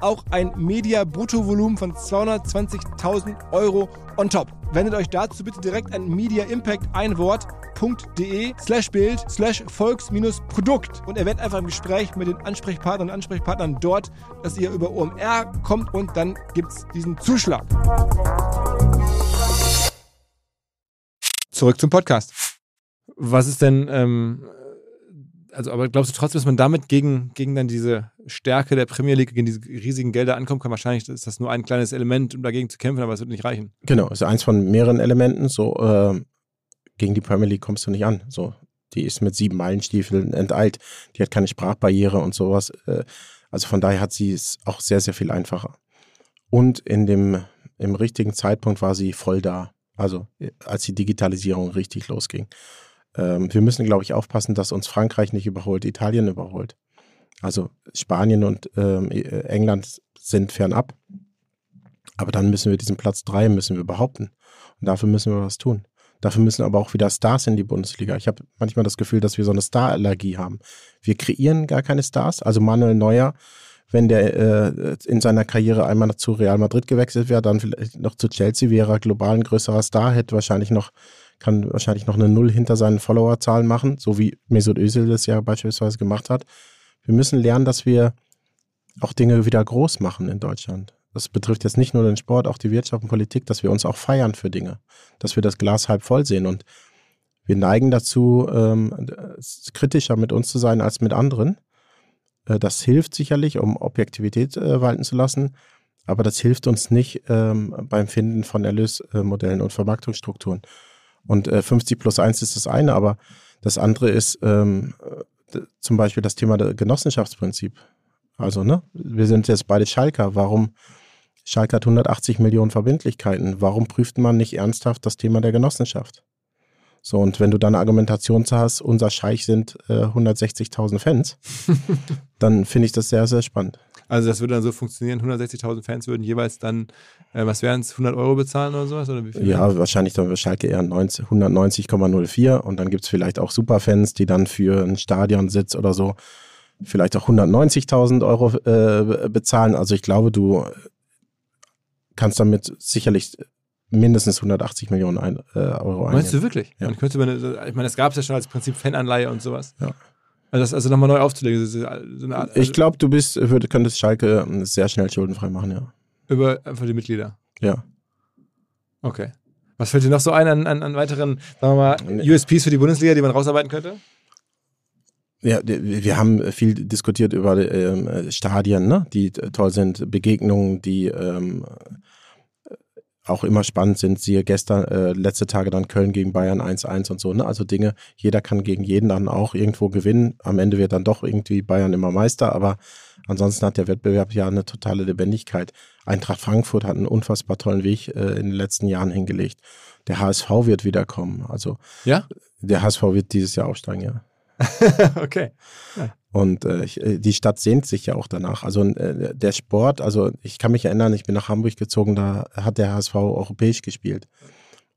auch ein Media-Bruttovolumen von 220.000 Euro on top. Wendet euch dazu bitte direkt an Media Impact ein Wort de slash Bild slash Volks-Produkt und erwähnt einfach im Gespräch mit den Ansprechpartnern und Ansprechpartnern dort, dass ihr über OMR kommt und dann gibt es diesen Zuschlag. Zurück zum Podcast. Was ist denn, ähm, also aber glaubst du trotzdem, dass man damit gegen, gegen dann diese Stärke der Premier League, gegen diese riesigen Gelder ankommen kann? Wahrscheinlich ist das nur ein kleines Element, um dagegen zu kämpfen, aber es wird nicht reichen. Genau, ist eins von mehreren Elementen. So, äh, gegen die Premier League kommst du nicht an. So, die ist mit sieben Meilenstiefeln enteilt. Die hat keine Sprachbarriere und sowas. Äh, also von daher hat sie es auch sehr, sehr viel einfacher. Und in dem, im richtigen Zeitpunkt war sie voll da. Also äh, als die Digitalisierung richtig losging. Ähm, wir müssen, glaube ich, aufpassen, dass uns Frankreich nicht überholt, Italien überholt. Also Spanien und ähm, äh, England sind fernab. Aber dann müssen wir diesen Platz drei müssen wir behaupten. Und dafür müssen wir was tun. Dafür müssen aber auch wieder Stars in die Bundesliga. Ich habe manchmal das Gefühl, dass wir so eine Starallergie haben. Wir kreieren gar keine Stars. Also Manuel Neuer, wenn der äh, in seiner Karriere einmal zu Real Madrid gewechselt wäre, dann vielleicht noch zu Chelsea wäre, global ein größerer Star, hätte wahrscheinlich noch kann wahrscheinlich noch eine Null hinter seinen Followerzahlen machen, so wie Mesut Özil das ja beispielsweise gemacht hat. Wir müssen lernen, dass wir auch Dinge wieder groß machen in Deutschland das betrifft jetzt nicht nur den Sport, auch die Wirtschaft und Politik, dass wir uns auch feiern für Dinge, dass wir das Glas halb voll sehen. Und wir neigen dazu, ähm, kritischer mit uns zu sein als mit anderen. Äh, das hilft sicherlich, um Objektivität äh, walten zu lassen, aber das hilft uns nicht ähm, beim Finden von Erlösmodellen und Vermarktungsstrukturen. Und äh, 50 plus 1 ist das eine, aber das andere ist ähm, zum Beispiel das Thema der Genossenschaftsprinzip. Also, ne, wir sind jetzt beide Schalker. Warum Schalke hat 180 Millionen Verbindlichkeiten. Warum prüft man nicht ernsthaft das Thema der Genossenschaft? So, und wenn du dann eine Argumentation hast, unser Scheich sind äh, 160.000 Fans, dann finde ich das sehr, sehr spannend. Also das würde dann so funktionieren, 160.000 Fans würden jeweils dann, äh, was wären es, 100 Euro bezahlen oder sowas? Oder wie viel ja, wären? wahrscheinlich dann Schalke eher 190,04 und dann gibt es vielleicht auch Superfans, die dann für einen Stadionsitz oder so vielleicht auch 190.000 Euro äh, bezahlen. Also ich glaube, du kannst damit sicherlich mindestens 180 Millionen ein, äh, Euro einnehmen. Meinst du wirklich? Ja. Man könnte, ich meine, das gab es ja schon als Prinzip Fananleihe und sowas. Ja. Also das also nochmal neu aufzulegen. So Art, also ich glaube, du bist, würd, könntest Schalke ähm, sehr schnell schuldenfrei machen, ja. Über einfach die Mitglieder? Ja. Okay. Was fällt dir noch so ein an, an, an weiteren, sagen wir mal, USPs für die Bundesliga, die man rausarbeiten könnte? Ja, wir haben viel diskutiert über ähm, Stadien, ne? die toll sind, Begegnungen, die ähm, auch immer spannend sind. Siehe gestern, äh, letzte Tage dann Köln gegen Bayern 1-1 und so. Ne? Also Dinge, jeder kann gegen jeden dann auch irgendwo gewinnen. Am Ende wird dann doch irgendwie Bayern immer Meister, aber ansonsten hat der Wettbewerb ja eine totale Lebendigkeit. Eintracht Frankfurt hat einen unfassbar tollen Weg äh, in den letzten Jahren hingelegt. Der HSV wird wiederkommen. Also ja? der HSV wird dieses Jahr aufsteigen, ja. okay. Ja. Und äh, äh, die Stadt sehnt sich ja auch danach. Also äh, der Sport, also ich kann mich erinnern, ich bin nach Hamburg gezogen, da hat der HSV europäisch gespielt.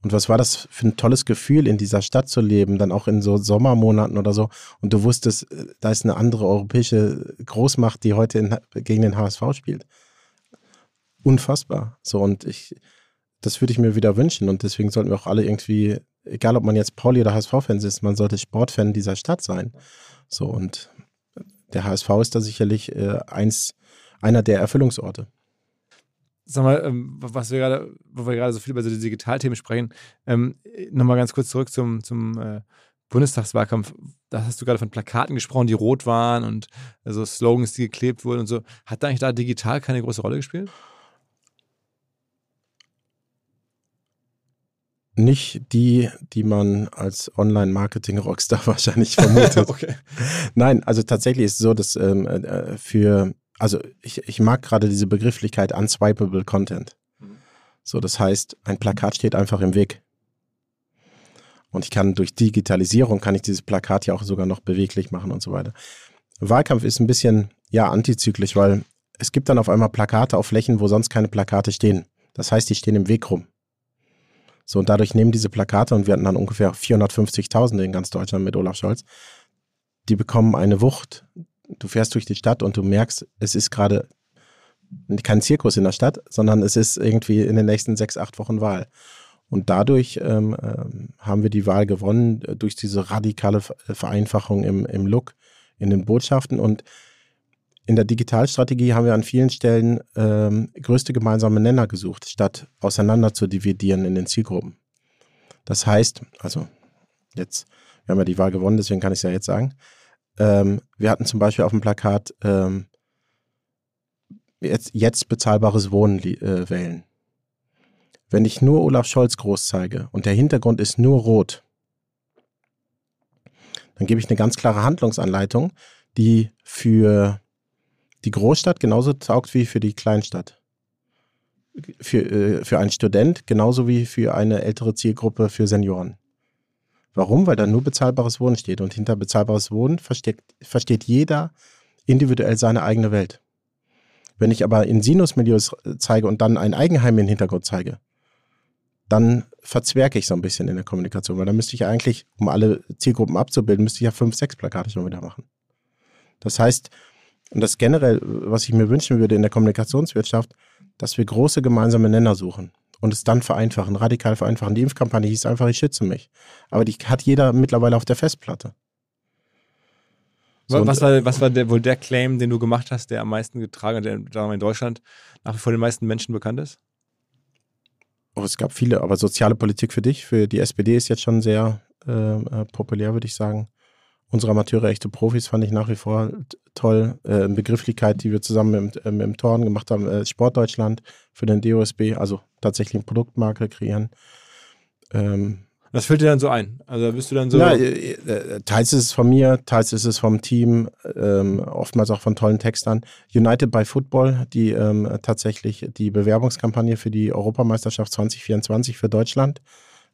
Und was war das für ein tolles Gefühl, in dieser Stadt zu leben, dann auch in so Sommermonaten oder so. Und du wusstest, äh, da ist eine andere europäische Großmacht, die heute in, gegen den HSV spielt. Unfassbar. So, und ich, das würde ich mir wieder wünschen. Und deswegen sollten wir auch alle irgendwie egal ob man jetzt Pauli oder HSV-Fans ist, man sollte Sportfan dieser Stadt sein. So und der HSV ist da sicherlich äh, eins, einer der Erfüllungsorte. Sag mal, ähm, was wir gerade, wo wir gerade so viel über so die Digitalthemen sprechen, ähm, nochmal ganz kurz zurück zum, zum äh, Bundestagswahlkampf, da hast du gerade von Plakaten gesprochen, die rot waren und also Slogans, die geklebt wurden und so. Hat da eigentlich da digital keine große Rolle gespielt? Nicht die, die man als Online-Marketing-Rockstar wahrscheinlich vermutet. okay. Nein, also tatsächlich ist es so, dass ähm, äh, für, also ich, ich mag gerade diese Begrifflichkeit unswipeable Content. Mhm. So, das heißt, ein Plakat steht einfach im Weg. Und ich kann durch Digitalisierung kann ich dieses Plakat ja auch sogar noch beweglich machen und so weiter. Wahlkampf ist ein bisschen, ja, antizyklisch, weil es gibt dann auf einmal Plakate auf Flächen, wo sonst keine Plakate stehen. Das heißt, die stehen im Weg rum. So, und dadurch nehmen diese Plakate, und wir hatten dann ungefähr 450.000 in ganz Deutschland mit Olaf Scholz, die bekommen eine Wucht. Du fährst durch die Stadt und du merkst, es ist gerade kein Zirkus in der Stadt, sondern es ist irgendwie in den nächsten sechs, acht Wochen Wahl. Und dadurch ähm, ähm, haben wir die Wahl gewonnen, äh, durch diese radikale Vereinfachung im, im Look, in den Botschaften. Und in der Digitalstrategie haben wir an vielen Stellen ähm, größte gemeinsame Nenner gesucht, statt auseinander zu dividieren in den Zielgruppen. Das heißt, also jetzt, wir haben ja die Wahl gewonnen, deswegen kann ich es ja jetzt sagen. Ähm, wir hatten zum Beispiel auf dem Plakat ähm, jetzt, jetzt bezahlbares Wohnen äh, wählen. Wenn ich nur Olaf Scholz groß zeige und der Hintergrund ist nur rot, dann gebe ich eine ganz klare Handlungsanleitung, die für die Großstadt genauso taugt wie für die Kleinstadt. Für, äh, für einen Student genauso wie für eine ältere Zielgruppe für Senioren. Warum? Weil da nur bezahlbares Wohnen steht und hinter bezahlbares Wohnen versteht, versteht jeder individuell seine eigene Welt. Wenn ich aber in Sinusmilieus zeige und dann ein Eigenheim im Hintergrund zeige, dann verzwerge ich so ein bisschen in der Kommunikation, weil dann müsste ich eigentlich, um alle Zielgruppen abzubilden, müsste ich ja fünf, sechs Plakate schon wieder machen. Das heißt, und das generell, was ich mir wünschen würde in der Kommunikationswirtschaft, dass wir große gemeinsame Nenner suchen und es dann vereinfachen, radikal vereinfachen. Die Impfkampagne hieß einfach, ich schütze mich. Aber die hat jeder mittlerweile auf der Festplatte. So, was, war, was war der, wohl der Claim, den du gemacht hast, der am meisten getragen hat, der in Deutschland nach wie vor den meisten Menschen bekannt ist? Oh, es gab viele, aber soziale Politik für dich, für die SPD ist jetzt schon sehr äh, äh, populär, würde ich sagen. Unsere Amateure, echte Profis, fand ich nach wie vor toll. Äh, Begrifflichkeit, die wir zusammen mit, äh, mit dem Torn gemacht haben, äh, Sportdeutschland für den DOSB, also tatsächlich eine Produktmarke kreieren. Ähm, das fällt dir dann so ein. Also bist du dann so. Ja, äh, äh, teils ist es von mir, teils ist es vom Team, ähm, oftmals auch von tollen Textern. United by Football, die ähm, tatsächlich die Bewerbungskampagne für die Europameisterschaft 2024 für Deutschland,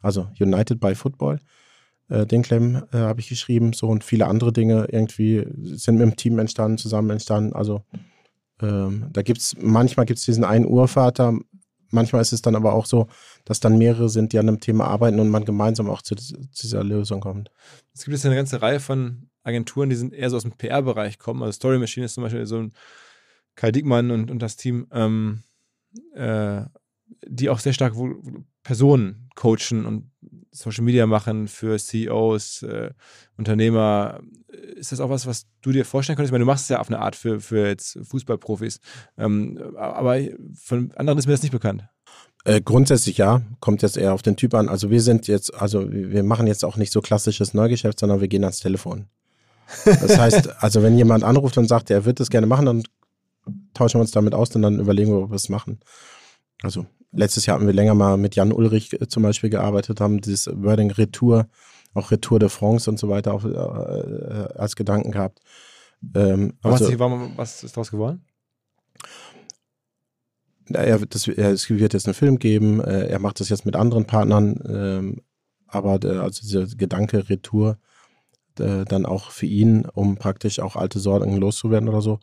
also United by Football. Äh, den Claim äh, habe ich geschrieben, so und viele andere Dinge irgendwie sind mit dem Team entstanden, zusammen entstanden. Also ähm, da gibt es, manchmal gibt es diesen einen Urvater, manchmal ist es dann aber auch so, dass dann mehrere sind, die an einem Thema arbeiten und man gemeinsam auch zu, dieser Lösung kommt. Es gibt jetzt eine ganze Reihe von Agenturen, die sind eher so aus dem PR-Bereich kommen. Also Story Machine ist zum Beispiel so ein Kai Dickmann und, und das Team, ähm, äh, die auch sehr stark Personen coachen und Social Media machen für CEOs, äh, Unternehmer. Ist das auch was, was du dir vorstellen könntest? Ich meine, du machst es ja auf eine Art für, für jetzt Fußballprofis. Ähm, aber von anderen ist mir das nicht bekannt. Äh, grundsätzlich ja, kommt jetzt eher auf den Typ an. Also wir sind jetzt, also wir machen jetzt auch nicht so klassisches Neugeschäft, sondern wir gehen ans Telefon. Das heißt, also wenn jemand anruft und sagt, er wird das gerne machen, dann tauschen wir uns damit aus und dann überlegen wir, ob wir es machen. Also letztes Jahr haben wir länger mal mit Jan Ulrich äh, zum Beispiel gearbeitet, haben dieses Wording Retour, auch Retour de France und so weiter auch, äh, äh als Gedanken gehabt. Ähm, also, was, was ist daraus geworden? er, das, es wird jetzt einen Film geben, äh, er macht das jetzt mit anderen Partnern, ähm, aber der, also dieser Gedanke Retour äh, dann auch für ihn, um praktisch auch alte Sorgen loszuwerden oder so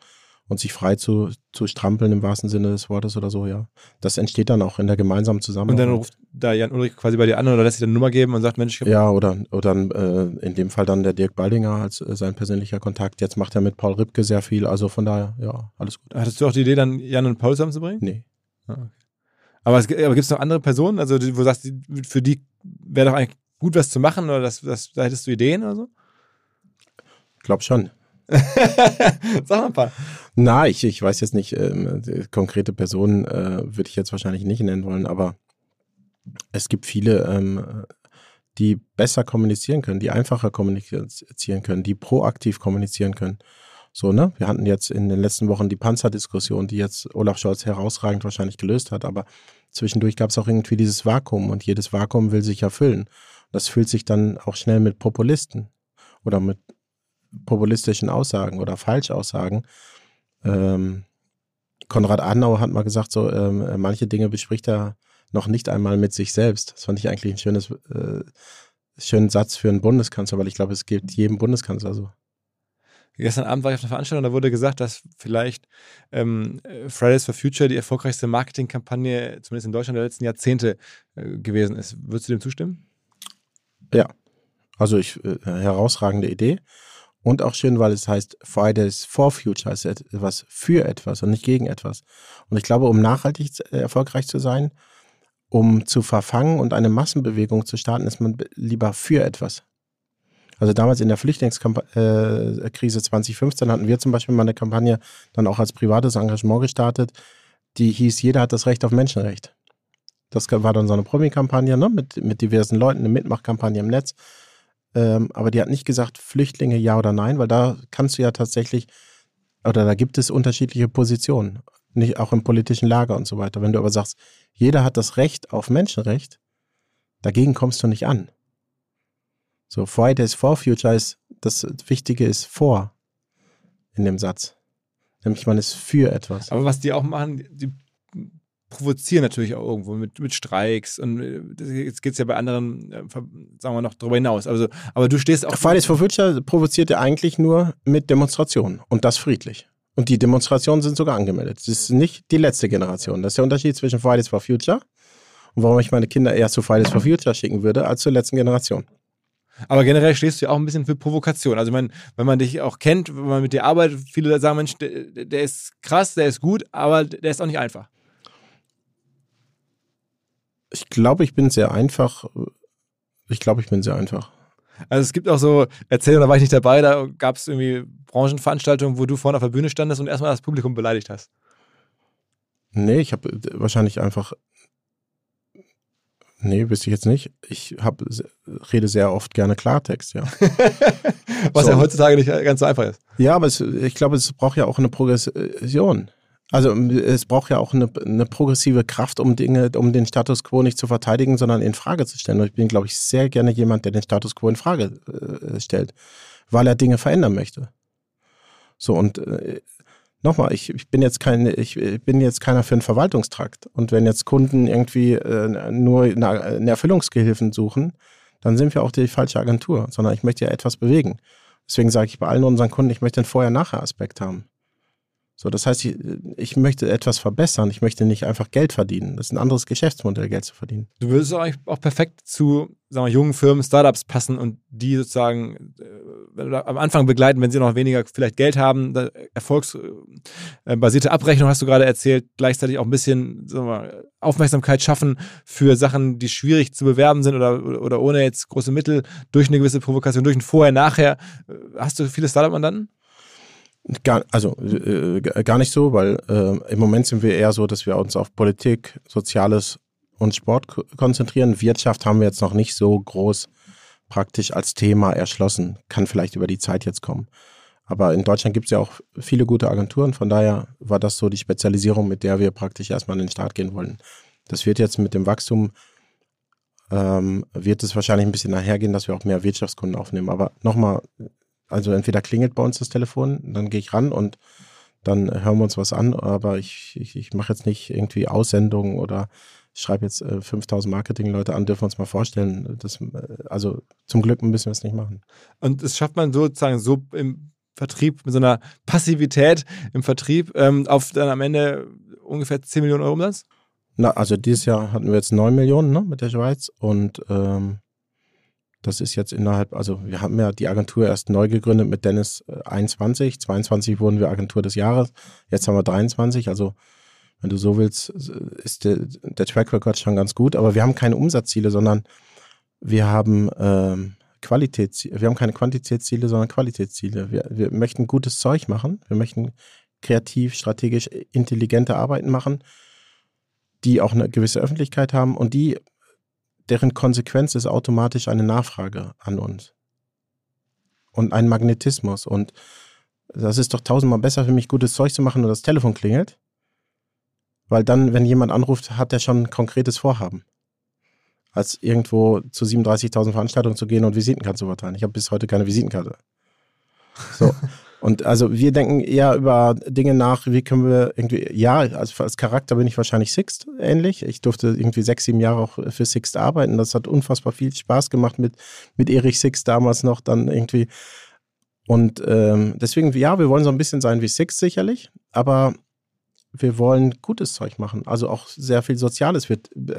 und sich frei zu, zu strampeln im wahrsten Sinne des Wortes oder so, ja. Das entsteht dann auch in der gemeinsamen Zusammenarbeit. Und dann ruft da Jan Ulrich quasi bei dir an oder lässt sich eine Nummer geben und sagt, Mensch, ich Ja, oder, oder äh, in dem Fall dann der Dirk Baldinger als äh, sein persönlicher Kontakt. Jetzt macht er mit Paul Ripke sehr viel, also von daher, ja, alles gut. Hattest du auch die Idee, dann Jan und Paul zusammenzubringen? Nee. Ah, okay. Aber, aber gibt es noch andere Personen, also wo du sagst, für die wäre doch eigentlich gut was zu machen oder das, das, da hättest du Ideen oder so? Glaub schon. Sag mal ein paar. Na, ich, ich weiß jetzt nicht, ähm, konkrete Personen äh, würde ich jetzt wahrscheinlich nicht nennen wollen, aber es gibt viele, ähm, die besser kommunizieren können, die einfacher kommunizieren können, die proaktiv kommunizieren können. So, ne? Wir hatten jetzt in den letzten Wochen die Panzerdiskussion, die jetzt Olaf Scholz herausragend wahrscheinlich gelöst hat, aber zwischendurch gab es auch irgendwie dieses Vakuum und jedes Vakuum will sich erfüllen. Das fühlt sich dann auch schnell mit Populisten oder mit populistischen Aussagen oder Falschaussagen. Ähm, Konrad Adenauer hat mal gesagt, so ähm, manche Dinge bespricht er noch nicht einmal mit sich selbst. Das fand ich eigentlich ein schönes, äh, schönen Satz für einen Bundeskanzler, weil ich glaube, es gilt jedem Bundeskanzler so. Gestern Abend war ich auf einer Veranstaltung, da wurde gesagt, dass vielleicht ähm, Fridays for Future die erfolgreichste Marketingkampagne, zumindest in Deutschland der letzten Jahrzehnte, äh, gewesen ist. Würdest du dem zustimmen? Ja, also ich, äh, herausragende Idee. Und auch schön, weil es heißt Fridays for Future, also etwas für etwas und nicht gegen etwas. Und ich glaube, um nachhaltig äh, erfolgreich zu sein, um zu verfangen und eine Massenbewegung zu starten, ist man lieber für etwas. Also damals in der Flüchtlingskrise äh, 2015 hatten wir zum Beispiel mal eine Kampagne dann auch als privates Engagement gestartet, die hieß, jeder hat das Recht auf Menschenrecht. Das war dann so eine Promi-Kampagne ne? mit, mit diversen Leuten, eine Mitmachkampagne im Netz. Ähm, aber die hat nicht gesagt, Flüchtlinge ja oder nein, weil da kannst du ja tatsächlich, oder da gibt es unterschiedliche Positionen, nicht auch im politischen Lager und so weiter. Wenn du aber sagst, jeder hat das Recht auf Menschenrecht, dagegen kommst du nicht an. So, Fridays for Future ist, das Wichtige ist vor in dem Satz. Nämlich man ist für etwas. Aber was die auch machen, die provozieren natürlich auch irgendwo mit, mit Streiks und äh, jetzt geht es ja bei anderen, äh, sagen wir noch, darüber hinaus. Also, aber du stehst auch. Fridays for Future provoziert ja eigentlich nur mit Demonstrationen und das friedlich. Und die Demonstrationen sind sogar angemeldet. Das ist nicht die letzte Generation. Das ist der Unterschied zwischen Fridays for Future und warum ich meine Kinder eher zu Fridays for Future schicken würde als zur letzten Generation. Aber generell stehst du ja auch ein bisschen für Provokation. Also, ich meine, wenn man dich auch kennt, wenn man mit dir arbeitet, viele sagen, Mensch, der, der ist krass, der ist gut, aber der ist auch nicht einfach. Ich glaube, ich bin sehr einfach. Ich glaube, ich bin sehr einfach. Also es gibt auch so Erzählungen, da war ich nicht dabei, da gab es irgendwie Branchenveranstaltungen, wo du vorne auf der Bühne standest und erstmal das Publikum beleidigt hast. Nee, ich habe wahrscheinlich einfach. Nee, wüsste ich jetzt nicht. Ich hab, rede sehr oft gerne Klartext, ja. Was so. ja heutzutage nicht ganz so einfach ist. Ja, aber es, ich glaube, es braucht ja auch eine Progression. Also es braucht ja auch eine, eine, progressive Kraft, um Dinge, um den Status quo nicht zu verteidigen, sondern in Frage zu stellen. Und ich bin, glaube ich, sehr gerne jemand, der den Status quo in Frage äh, stellt, weil er Dinge verändern möchte. So und äh, nochmal, ich, ich bin jetzt kein, ich bin jetzt keiner für einen Verwaltungstrakt. Und wenn jetzt Kunden irgendwie äh, nur eine, eine Erfüllungsgehilfen suchen, dann sind wir auch die falsche Agentur, sondern ich möchte ja etwas bewegen. Deswegen sage ich bei allen unseren Kunden, ich möchte einen Vorher-Nachher-Aspekt haben. So, das heißt, ich, ich, möchte etwas verbessern. Ich möchte nicht einfach Geld verdienen. Das ist ein anderes Geschäftsmodell, Geld zu verdienen. Du würdest eigentlich auch perfekt zu sagen wir, jungen Firmen, Startups passen und die sozusagen äh, am Anfang begleiten, wenn sie noch weniger vielleicht Geld haben. Erfolgsbasierte Abrechnung hast du gerade erzählt. Gleichzeitig auch ein bisschen wir, Aufmerksamkeit schaffen für Sachen, die schwierig zu bewerben sind oder, oder ohne jetzt große Mittel durch eine gewisse Provokation, durch ein Vorher-Nachher. Hast du viele Startup-Mandanten? Gar, also äh, gar nicht so, weil äh, im Moment sind wir eher so, dass wir uns auf Politik, Soziales und Sport konzentrieren. Wirtschaft haben wir jetzt noch nicht so groß praktisch als Thema erschlossen. Kann vielleicht über die Zeit jetzt kommen. Aber in Deutschland gibt es ja auch viele gute Agenturen. Von daher war das so die Spezialisierung, mit der wir praktisch erstmal in den Start gehen wollen. Das wird jetzt mit dem Wachstum, ähm, wird es wahrscheinlich ein bisschen nachhergehen, dass wir auch mehr Wirtschaftskunden aufnehmen. Aber nochmal, also entweder klingelt bei uns das Telefon, dann gehe ich ran und dann hören wir uns was an, aber ich, ich, ich mache jetzt nicht irgendwie Aussendungen oder schreibe jetzt äh, 5000 Marketingleute an, dürfen wir uns mal vorstellen. Das, äh, also zum Glück müssen wir es nicht machen. Und das schafft man sozusagen so im Vertrieb, mit so einer Passivität im Vertrieb ähm, auf dann am Ende ungefähr 10 Millionen Euro Umsatz? Na, also dieses Jahr hatten wir jetzt 9 Millionen ne, mit der Schweiz und ähm, das ist jetzt innerhalb, also wir haben ja die Agentur erst neu gegründet mit Dennis 21, äh, 22 wurden wir Agentur des Jahres, jetzt haben wir 23, also wenn du so willst, ist der, der Track Record schon ganz gut, aber wir haben keine Umsatzziele, sondern wir haben ähm, Qualitätsziele, wir haben keine Quantitätsziele, sondern Qualitätsziele. Wir, wir möchten gutes Zeug machen, wir möchten kreativ, strategisch intelligente Arbeiten machen, die auch eine gewisse Öffentlichkeit haben und die deren Konsequenz ist automatisch eine Nachfrage an uns. Und ein Magnetismus. Und das ist doch tausendmal besser für mich, gutes Zeug zu machen und das Telefon klingelt. Weil dann, wenn jemand anruft, hat er schon ein konkretes Vorhaben. Als irgendwo zu 37.000 Veranstaltungen zu gehen und Visitenkarten zu verteilen. Ich habe bis heute keine Visitenkarte. So. Und also wir denken eher über Dinge nach, wie können wir irgendwie, ja, also als Charakter bin ich wahrscheinlich Sixt ähnlich. Ich durfte irgendwie sechs, sieben Jahre auch für Sixt arbeiten. Das hat unfassbar viel Spaß gemacht mit, mit Erich Sixt damals noch dann irgendwie. Und ähm, deswegen, ja, wir wollen so ein bisschen sein wie Sixt sicherlich, aber wir wollen gutes Zeug machen. Also auch sehr viel Soziales. Wir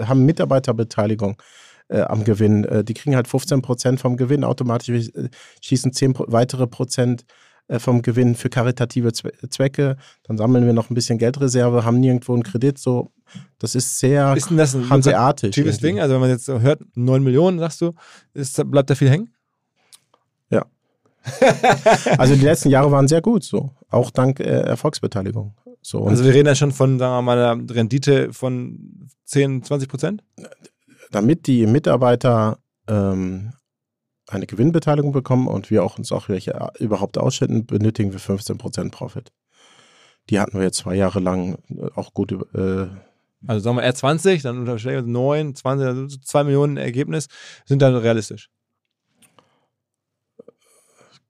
haben Mitarbeiterbeteiligung äh, am Gewinn. Äh, die kriegen halt 15 Prozent vom Gewinn automatisch, äh, schießen 10 weitere Prozent vom Gewinn für karitative Zwecke. Dann sammeln wir noch ein bisschen Geldreserve, haben nirgendwo einen Kredit. So, das ist sehr ist denn das ein hanseatisch. Typisches Ding. Also wenn man jetzt hört, 9 Millionen, sagst du, ist, bleibt da viel hängen? Ja. also die letzten Jahre waren sehr gut, so. Auch dank äh, Erfolgsbeteiligung. So, also wir reden ja schon von, sagen wir mal, einer Rendite von 10, 20 Prozent? Damit die Mitarbeiter ähm, eine Gewinnbeteiligung bekommen und wir auch uns auch welche äh, überhaupt ausschütten, benötigen wir 15% Profit. Die hatten wir jetzt zwei Jahre lang äh, auch gut. Äh, also sagen wir R20, dann unterstellen wir 9, 20, also 2 Millionen Ergebnis, sind dann realistisch.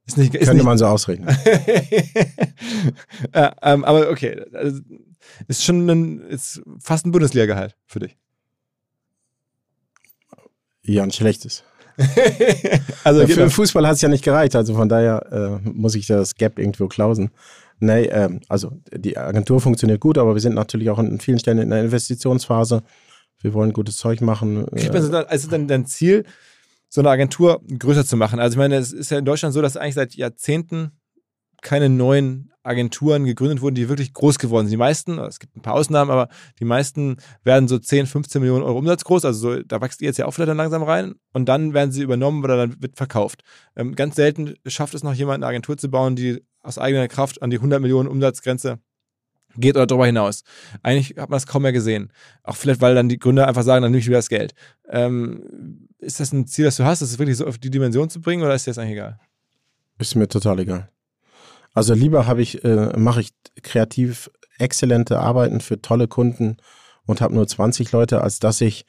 Ist nicht, ist Könnte nicht, man so ausrechnen. ja, ähm, aber okay, also ist schon ein, ist fast ein Bundesliga-Gehalt für dich. Ja, ein schlechtes. also ja, für genau. Fußball hat es ja nicht gereicht, also von daher äh, muss ich das Gap irgendwo klausen. Nee, ähm, also die Agentur funktioniert gut, aber wir sind natürlich auch in vielen Stellen in der Investitionsphase. Wir wollen gutes Zeug machen. Kriegt man so, also dann dein Ziel, so eine Agentur größer zu machen? Also ich meine, es ist ja in Deutschland so, dass eigentlich seit Jahrzehnten keine neuen Agenturen gegründet wurden, die wirklich groß geworden sind. Die meisten, es gibt ein paar Ausnahmen, aber die meisten werden so 10, 15 Millionen Euro Umsatz groß. Also so, da wächst ihr jetzt ja auch vielleicht dann langsam rein und dann werden sie übernommen oder dann wird verkauft. Ähm, ganz selten schafft es noch jemand, eine Agentur zu bauen, die aus eigener Kraft an die 100 Millionen Umsatzgrenze geht oder darüber hinaus. Eigentlich hat man das kaum mehr gesehen. Auch vielleicht, weil dann die Gründer einfach sagen, dann nehme ich wieder das Geld. Ähm, ist das ein Ziel, das du hast, das wirklich so auf die Dimension zu bringen oder ist dir das eigentlich egal? Ist mir total egal. Also lieber habe ich, äh, mache ich kreativ exzellente Arbeiten für tolle Kunden und habe nur 20 Leute, als dass ich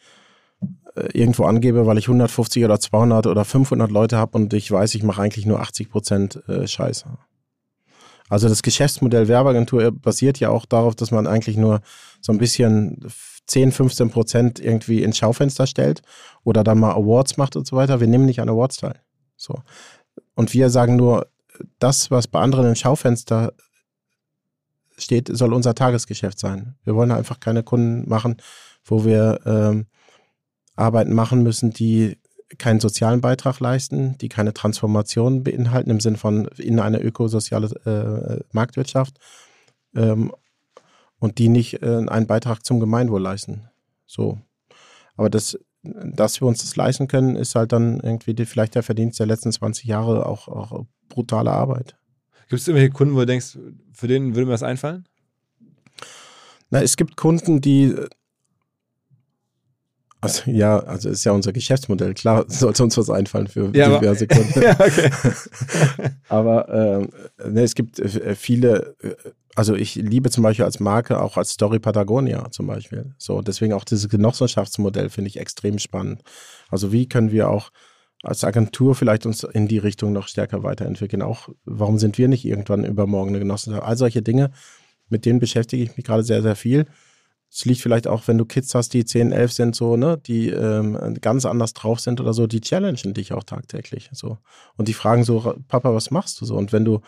äh, irgendwo angebe, weil ich 150 oder 200 oder 500 Leute habe und ich weiß, ich mache eigentlich nur 80 Prozent äh, Scheiße. Also das Geschäftsmodell Werbeagentur basiert ja auch darauf, dass man eigentlich nur so ein bisschen 10, 15 Prozent irgendwie ins Schaufenster stellt oder dann mal Awards macht und so weiter. Wir nehmen nicht an Awards teil. So. Und wir sagen nur, das, was bei anderen im Schaufenster steht, soll unser Tagesgeschäft sein. Wir wollen einfach keine Kunden machen, wo wir ähm, Arbeiten machen müssen, die keinen sozialen Beitrag leisten, die keine Transformation beinhalten im Sinne von in eine ökosoziale äh, Marktwirtschaft ähm, und die nicht äh, einen Beitrag zum Gemeinwohl leisten. So. Aber das dass wir uns das leisten können, ist halt dann irgendwie die, vielleicht der Verdienst der letzten 20 Jahre auch, auch brutale Arbeit. Gibt es irgendwelche Kunden, wo du denkst, für den würde mir das einfallen? Na, es gibt Kunden, die also, ja, also ist ja unser Geschäftsmodell. Klar sollte uns was einfallen für ja, diverse aber, Kunden. ja, okay. aber äh, ne, es gibt äh, viele, äh, also ich liebe zum Beispiel als Marke auch als Story Patagonia zum Beispiel. So, deswegen auch dieses Genossenschaftsmodell finde ich extrem spannend. Also wie können wir auch als Agentur vielleicht uns in die Richtung noch stärker weiterentwickeln? Auch warum sind wir nicht irgendwann übermorgen eine Genossenschaft? All solche Dinge, mit denen beschäftige ich mich gerade sehr, sehr viel. Es liegt vielleicht auch, wenn du Kids hast, die 10, 11 sind, so, ne, die ähm, ganz anders drauf sind oder so, die challengen dich auch tagtäglich. So. Und die fragen so, Papa, was machst du so? Und wenn du,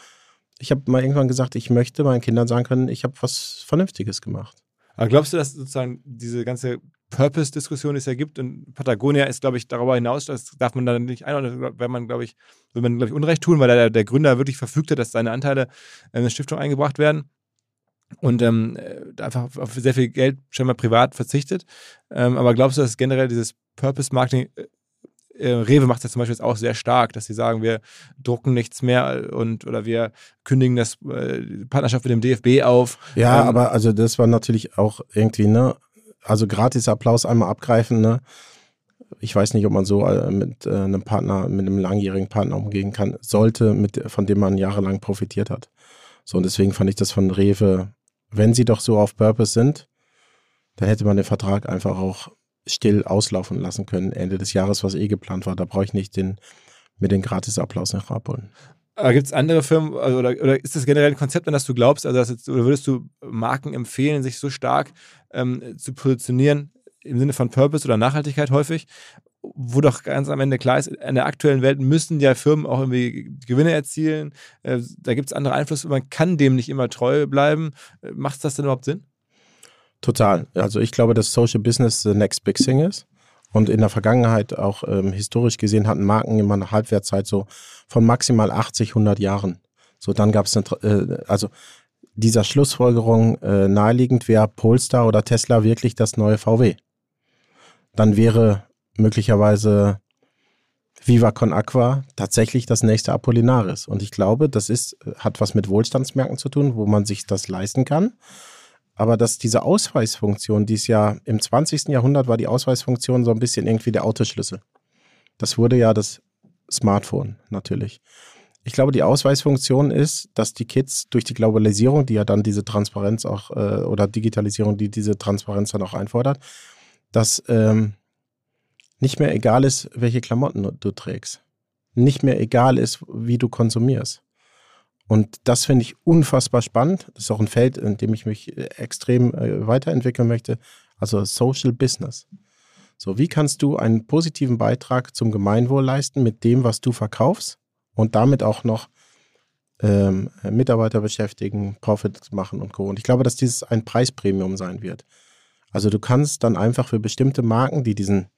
ich habe mal irgendwann gesagt, ich möchte meinen Kindern sagen können, ich habe was Vernünftiges gemacht. Aber glaubst du, dass sozusagen diese ganze Purpose-Diskussion es ja gibt und Patagonia ist, glaube ich, darüber hinaus, das darf man dann nicht einordnen, wenn man, glaube ich, will man, glaube ich, Unrecht tun, weil der, der Gründer wirklich verfügt hat, dass seine Anteile in eine Stiftung eingebracht werden und ähm, einfach auf sehr viel Geld scheinbar privat verzichtet. Ähm, aber glaubst du, dass generell dieses Purpose-Marketing, äh, Rewe macht das zum Beispiel jetzt auch sehr stark, dass sie sagen, wir drucken nichts mehr und oder wir kündigen das äh, Partnerschaft mit dem DFB auf. Ja, ähm, aber also das war natürlich auch irgendwie, ne, also gratis Applaus einmal abgreifen, ne? ich weiß nicht, ob man so äh, mit äh, einem Partner, mit einem langjährigen Partner umgehen kann, sollte, mit, von dem man jahrelang profitiert hat. So, und deswegen fand ich das von Rewe, wenn sie doch so auf Purpose sind, dann hätte man den Vertrag einfach auch still auslaufen lassen können, Ende des Jahres, was eh geplant war. Da brauche ich nicht den, mir den Gratisapplaus noch abholen. Aber gibt es andere Firmen also, oder, oder, ist das generell ein Konzept, an das du glaubst? Also jetzt, oder würdest du Marken empfehlen, sich so stark ähm, zu positionieren im Sinne von Purpose oder Nachhaltigkeit häufig, wo doch ganz am Ende klar ist, in der aktuellen Welt müssen ja Firmen auch irgendwie Gewinne erzielen. Äh, da gibt es andere Einflüsse, man kann dem nicht immer treu bleiben. Äh, Macht das denn überhaupt Sinn? Total. Also ich glaube, dass Social Business the next big thing ist. Und in der Vergangenheit auch ähm, historisch gesehen hatten Marken immer eine Halbwertzeit so von maximal 80, 100 Jahren. So, dann gab es, äh, also dieser Schlussfolgerung äh, naheliegend wäre Polestar oder Tesla wirklich das neue VW. Dann wäre möglicherweise Viva Con Aqua tatsächlich das nächste Apollinaris. Und ich glaube, das ist, hat was mit Wohlstandsmärkten zu tun, wo man sich das leisten kann aber dass diese Ausweisfunktion, die ist ja im 20. Jahrhundert war die Ausweisfunktion so ein bisschen irgendwie der Autoschlüssel. Das wurde ja das Smartphone natürlich. Ich glaube, die Ausweisfunktion ist, dass die Kids durch die Globalisierung, die ja dann diese Transparenz auch, äh, oder Digitalisierung, die diese Transparenz dann auch einfordert, dass ähm, nicht mehr egal ist, welche Klamotten du, du trägst. Nicht mehr egal ist, wie du konsumierst. Und das finde ich unfassbar spannend. Das ist auch ein Feld, in dem ich mich äh, extrem äh, weiterentwickeln möchte. Also Social Business. So, wie kannst du einen positiven Beitrag zum Gemeinwohl leisten mit dem, was du verkaufst und damit auch noch ähm, Mitarbeiter beschäftigen, Profit machen und Co. Und ich glaube, dass dieses ein Preispremium sein wird. Also du kannst dann einfach für bestimmte Marken, die diesen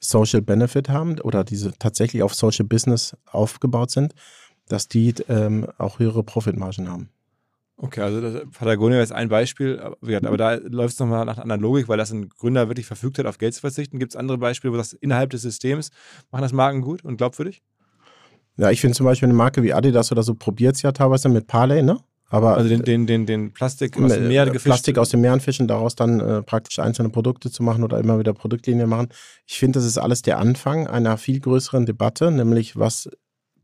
Social Benefit haben oder diese tatsächlich auf Social Business aufgebaut sind, dass die ähm, auch höhere Profitmargen haben. Okay, also Patagonia ist ein Beispiel, aber da läuft es nochmal nach einer anderen Logik, weil das ein Gründer wirklich verfügt hat, auf Geld zu verzichten. Gibt es andere Beispiele, wo das innerhalb des Systems machen das Marken gut und glaubwürdig? Ja, ich finde zum Beispiel eine Marke wie Adidas oder so probiert es ja teilweise mit Parley, ne? Aber also den, den, den, den Plastik aus dem Meer gefischt. Plastik aus dem Meeren fischen, daraus dann äh, praktisch einzelne Produkte zu machen oder immer wieder Produktlinien machen. Ich finde, das ist alles der Anfang einer viel größeren Debatte, nämlich was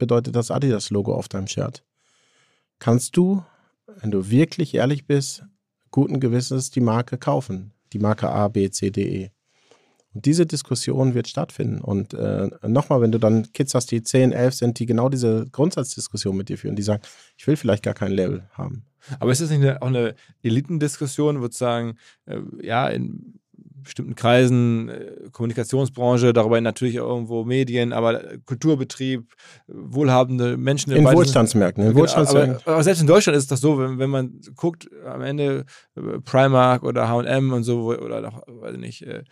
bedeutet das Adidas-Logo auf deinem Shirt. Kannst du, wenn du wirklich ehrlich bist, guten Gewissens die Marke kaufen? Die Marke A, B, C, D, E. Und diese Diskussion wird stattfinden. Und äh, nochmal, wenn du dann Kids hast, die 10, 11 sind, die genau diese Grundsatzdiskussion mit dir führen, die sagen, ich will vielleicht gar kein Level haben. Aber ist das nicht eine, auch eine Elitendiskussion, würde sagen, äh, ja, in bestimmten Kreisen, äh, Kommunikationsbranche, darüber natürlich auch irgendwo Medien, aber Kulturbetrieb, wohlhabende Menschen. In Wohlstandsmärkten. In genau, Wohlstandsmärkten. Aber, aber, selbst in Deutschland ist es doch so, wenn, wenn man guckt, am Ende äh, Primark oder H&M und so, oder noch, weiß ich nicht, äh,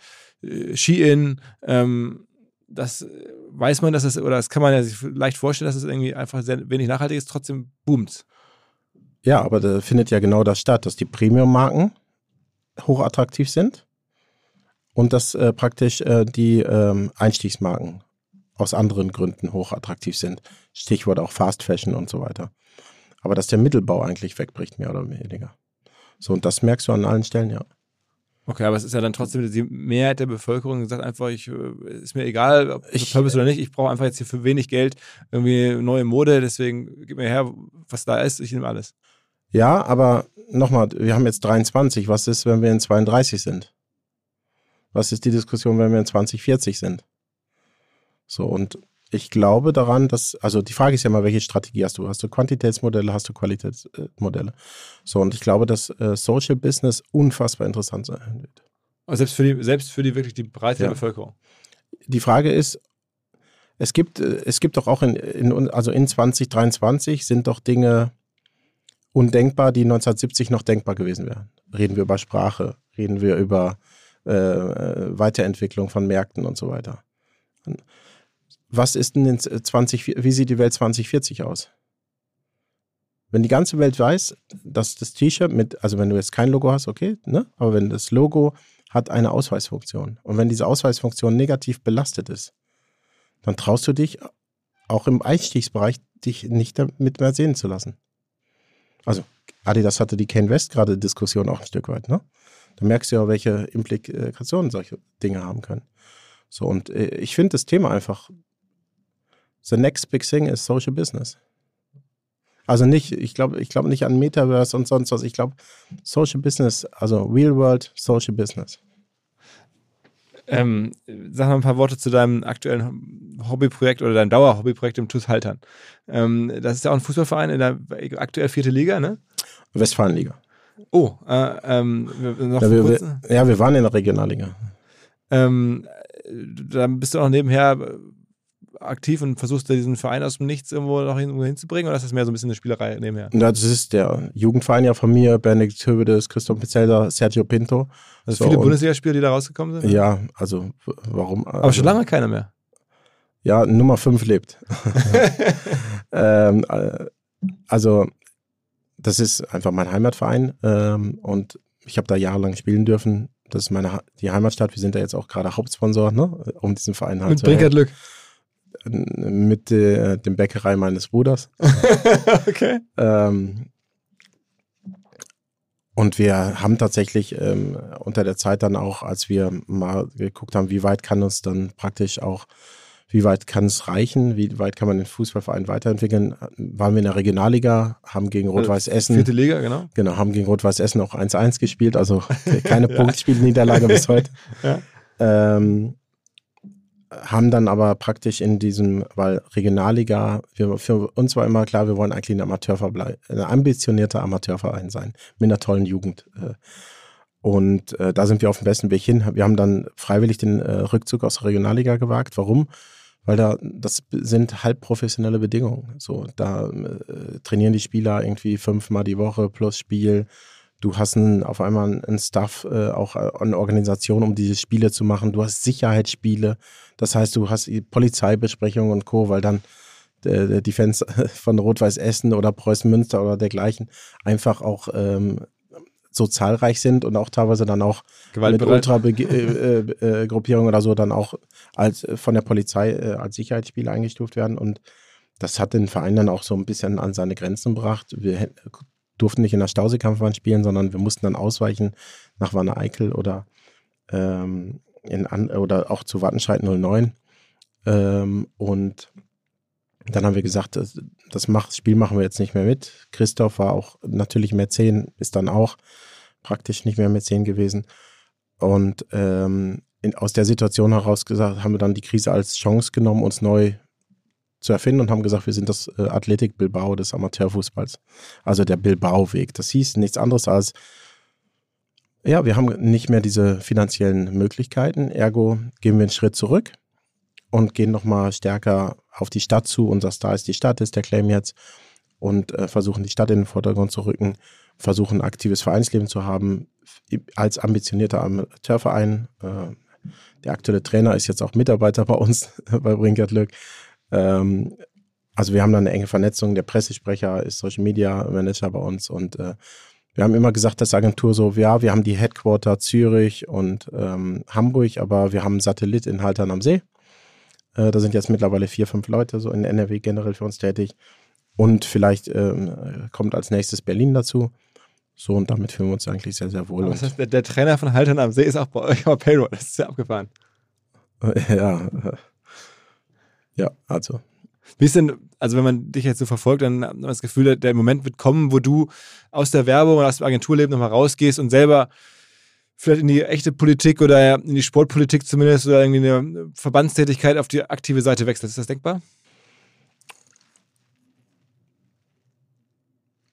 Shein, ähm, das weiß man, dass es, oder das kann man ja sich leicht vorstellen, dass es irgendwie einfach sehr wenig nachhaltig ist, trotzdem boomt. Ja, aber da findet ja genau das statt, dass die Premium-Marken hochattraktiv sind und dass äh, praktisch äh, die ähm, Einstiegsmarken aus anderen Gründen hochattraktiv sind. Stichwort auch Fast Fashion und so weiter. Aber dass der Mittelbau eigentlich wegbricht, mehr oder weniger. So, und das merkst du an allen Stellen, ja. Okay, aber es ist ja dann trotzdem die Mehrheit der Bevölkerung die sagt einfach, ich äh, ist mir egal, ob ich Purpose oder nicht, ich brauche einfach jetzt hier für wenig Geld irgendwie neue Mode, deswegen gib mir her, was da ist, ich nehme alles. Ja, aber nochmal, wir haben jetzt 23, was ist, wenn wir in 32 sind? Was ist die Diskussion, wenn wir in 2040 sind? So, und ich glaube daran, dass, also die Frage ist ja mal, welche Strategie hast du? Hast du Quantitätsmodelle, hast du Qualitätsmodelle? So, und ich glaube, dass äh, Social Business unfassbar interessant sein wird. Aber selbst für die, selbst für die wirklich die breite ja. Bevölkerung. Die Frage ist, es gibt, äh, es gibt doch auch in, in, also in 2023 sind doch Dinge undenkbar, die 1970 noch denkbar gewesen wären. Reden wir über Sprache, reden wir über äh, Weiterentwicklung von Märkten und so weiter. Was ist denn in 20, wie sieht die Welt 2040 aus? Wenn die ganze Welt weiß, dass das T-Shirt mit, also wenn du jetzt kein Logo hast, okay, ne? aber wenn das Logo hat eine Ausweisfunktion und wenn diese Ausweisfunktion negativ belastet ist, dann traust du dich auch im Einstiegsbereich dich nicht damit mehr sehen zu lassen. Also Adidas hatte die Kane West gerade Diskussion auch ein Stück weit, ne? Da merkst du ja, welche Implikationen solche Dinge haben können. So, und äh, ich finde das Thema einfach, the next big thing is social business. Also nicht, ich glaube ich glaub nicht an Metaverse und sonst was. Ich glaube, Social Business, also Real World Social Business. Ähm, sag mal ein paar Worte zu deinem aktuellen Hobbyprojekt oder deinem Dauerhobbyprojekt im TuS Haltern. Ähm, das ist ja auch ein Fußballverein in der aktuell vierte Liga, ne? Westfalenliga. Oh, äh, ähm, noch ja, wir, wir, ja, wir waren in der Regionalliga. Ähm, da bist du auch nebenher aktiv und versuchst du diesen Verein aus dem Nichts irgendwo noch hin, hinzubringen oder ist das mehr so ein bisschen eine Spielerei nebenher? Das ist der Jugendverein ja von mir, Benedikt Hövedes, Christoph Pizzelder, Sergio Pinto. Also so, viele Bundesligaspieler, die da rausgekommen sind? Ja, also warum? Aber also, schon lange keiner mehr. Ja, Nummer 5 lebt. ähm, äh, also, das ist einfach mein Heimatverein ähm, und ich habe da jahrelang spielen dürfen. Das ist meine die Heimatstadt. Wir sind da jetzt auch gerade Hauptsponsor, ne, um diesen Verein halt Mit zu Brinkert Glück mit äh, dem Bäckerei meines Bruders. okay. Ähm, und wir haben tatsächlich ähm, unter der Zeit dann auch, als wir mal geguckt haben, wie weit kann uns dann praktisch auch, wie weit kann es reichen, wie weit kann man den Fußballverein weiterentwickeln, waren wir in der Regionalliga, haben gegen also Rot-Weiß Essen. Vierte Liga, genau. Genau, haben gegen Rot-Weiß Essen auch 1-1 gespielt, also keine ja. Punktspielniederlage bis heute. Ja. Ähm, haben dann aber praktisch in diesem, weil Regionalliga, wir, für uns war immer klar, wir wollen eigentlich ein Amateurverein, ein ambitionierter Amateurverein sein, mit einer tollen Jugend. Äh. Und äh, da sind wir auf dem besten Weg hin. Wir haben dann freiwillig den äh, Rückzug aus der Regionalliga gewagt. Warum? Weil da, das sind halbprofessionelle Bedingungen. So, da äh, trainieren die Spieler irgendwie fünfmal die Woche plus Spiel Du hast einen, auf einmal einen Staff, äh, auch äh, eine Organisation, um diese Spiele zu machen. Du hast Sicherheitsspiele. Das heißt, du hast Polizeibesprechungen und Co., weil dann der die Fans von Rot-Weiß Essen oder Preußen Münster oder dergleichen einfach auch ähm, so zahlreich sind und auch teilweise dann auch mit Ultra-Gruppierungen äh, äh, oder so dann auch als von der Polizei äh, als Sicherheitsspiele eingestuft werden. Und das hat den Verein dann auch so ein bisschen an seine Grenzen gebracht. Wir durften nicht in der Stausee-Kampfbahn spielen, sondern wir mussten dann ausweichen nach Wanne Eickel oder, ähm, in an, oder auch zu Wattenscheid 09. Ähm, und dann haben wir gesagt, das, das Spiel machen wir jetzt nicht mehr mit. Christoph war auch natürlich Mäzen, ist dann auch praktisch nicht mehr Mäzen gewesen. Und ähm, in, aus der Situation heraus gesagt, haben wir dann die Krise als Chance genommen, uns neu zu erfinden und haben gesagt, wir sind das äh, Athletik Bilbao des Amateurfußballs. Also der Bilbao-Weg. Das hieß nichts anderes als, ja, wir haben nicht mehr diese finanziellen Möglichkeiten, ergo gehen wir einen Schritt zurück und gehen nochmal stärker auf die Stadt zu. Unser Star ist die Stadt, ist der Claim jetzt. Und äh, versuchen die Stadt in den Vordergrund zu rücken, versuchen aktives Vereinsleben zu haben, als ambitionierter Amateurverein. Äh, der aktuelle Trainer ist jetzt auch Mitarbeiter bei uns, bei Brinkert Lück. Ähm, also wir haben da eine enge Vernetzung. Der Pressesprecher ist Social Media Manager bei uns und äh, wir haben immer gesagt, dass Agentur so, ja, wir haben die Headquarter Zürich und ähm, Hamburg, aber wir haben Satellit in Haltern am See. Äh, da sind jetzt mittlerweile vier, fünf Leute so in NRW generell für uns tätig. Und vielleicht ähm, kommt als nächstes Berlin dazu. So, und damit fühlen wir uns eigentlich sehr, sehr wohl. das heißt, der, der, Trainer von Haltern am See ist auch bei euch auf Payroll. Das ist ja abgefahren. Ja, ja, also. Wie ist denn, also wenn man dich jetzt so verfolgt, dann hat man das Gefühl, der Moment wird kommen, wo du aus der Werbung oder aus dem Agenturleben nochmal rausgehst und selber vielleicht in die echte Politik oder in die Sportpolitik zumindest oder irgendwie eine Verbandstätigkeit auf die aktive Seite wechselst. Ist das denkbar?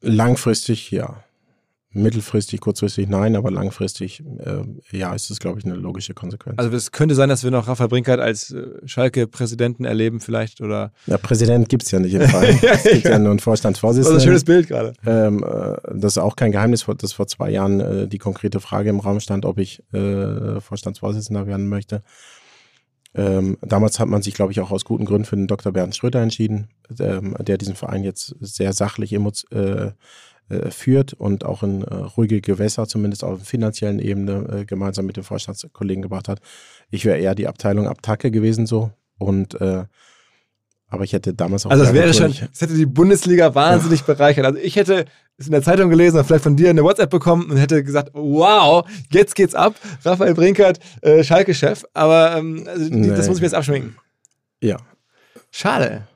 Langfristig ja. Mittelfristig, kurzfristig nein, aber langfristig äh, ja, ist das, glaube ich, eine logische Konsequenz. Also es könnte sein, dass wir noch Raphael Brinkert als äh, Schalke-Präsidenten erleben vielleicht oder... Ja, Präsident gibt es ja nicht im Fall. es gibt ja nur einen Vorstandsvorsitzenden. Das ist ein schönes Bild gerade. Ähm, äh, das ist auch kein Geheimnis, dass vor zwei Jahren äh, die konkrete Frage im Raum stand, ob ich äh, Vorstandsvorsitzender werden möchte. Ähm, damals hat man sich, glaube ich, auch aus guten Gründen für den Dr. Bernd Schröder entschieden, ähm, der diesen Verein jetzt sehr sachlich äh, führt und auch in äh, ruhige Gewässer, zumindest auf finanziellen Ebene, äh, gemeinsam mit den Vorstandskollegen gebracht hat. Ich wäre eher die Abteilung Abtacke gewesen so und äh, aber ich hätte damals auch. Also es wäre schon, es hätte die Bundesliga wahnsinnig ja. bereichert. Also ich hätte es in der Zeitung gelesen und vielleicht von dir eine WhatsApp bekommen und hätte gesagt, wow, jetzt geht's ab. Raphael Brinkert, äh, Schalke-Chef. Aber ähm, also, nee. das muss ich mir jetzt abschminken. Ja. Schade.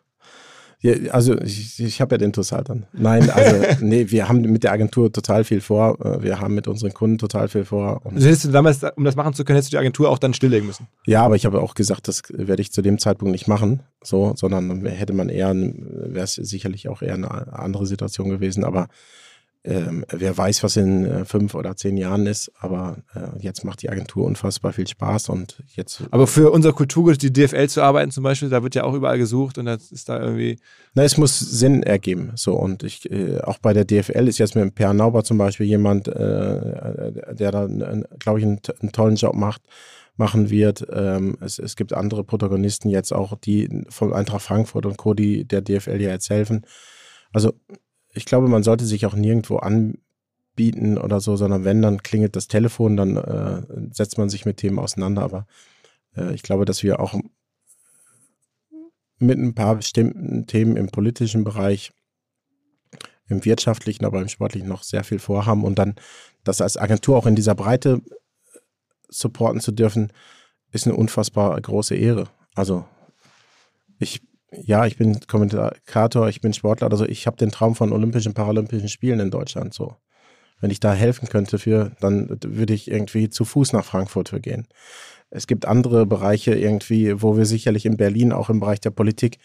Ja, also ich, ich habe ja den Total dann. Nein, also nee, wir haben mit der Agentur total viel vor. Äh, wir haben mit unseren Kunden total viel vor. Also hättest du damals, um das machen zu können, hättest du die Agentur auch dann stilllegen müssen? Ja, aber ich habe auch gesagt, das werde ich zu dem Zeitpunkt nicht machen, so, sondern hätte man eher, wäre es sicherlich auch eher eine andere Situation gewesen. Aber ähm, wer weiß, was in äh, fünf oder zehn Jahren ist, aber äh, jetzt macht die Agentur unfassbar viel Spaß und jetzt. Aber für unser Kulturgut, die DFL zu arbeiten zum Beispiel, da wird ja auch überall gesucht und das ist da irgendwie. Na, es muss Sinn ergeben. So und ich äh, auch bei der DFL ist jetzt mit dem Per Nauber zum Beispiel jemand, äh, der da, glaube ich, einen, einen, tollen Job macht machen wird. Ähm, es, es gibt andere Protagonisten jetzt auch, die von Eintracht Frankfurt und Co., die der DFL ja jetzt helfen. Also ich glaube, man sollte sich auch nirgendwo anbieten oder so, sondern wenn, dann klingelt das Telefon, dann äh, setzt man sich mit Themen auseinander. Aber äh, ich glaube, dass wir auch mit ein paar bestimmten Themen im politischen Bereich, im wirtschaftlichen, aber im sportlichen noch sehr viel vorhaben und dann das als Agentur auch in dieser Breite supporten zu dürfen, ist eine unfassbar große Ehre. Also ich ja, ich bin Kommentator, ich bin Sportler, also ich habe den Traum von Olympischen, Paralympischen Spielen in Deutschland so. Wenn ich da helfen könnte für, dann würde ich irgendwie zu Fuß nach Frankfurt für gehen. Es gibt andere Bereiche irgendwie, wo wir sicherlich in Berlin auch im Bereich der Politik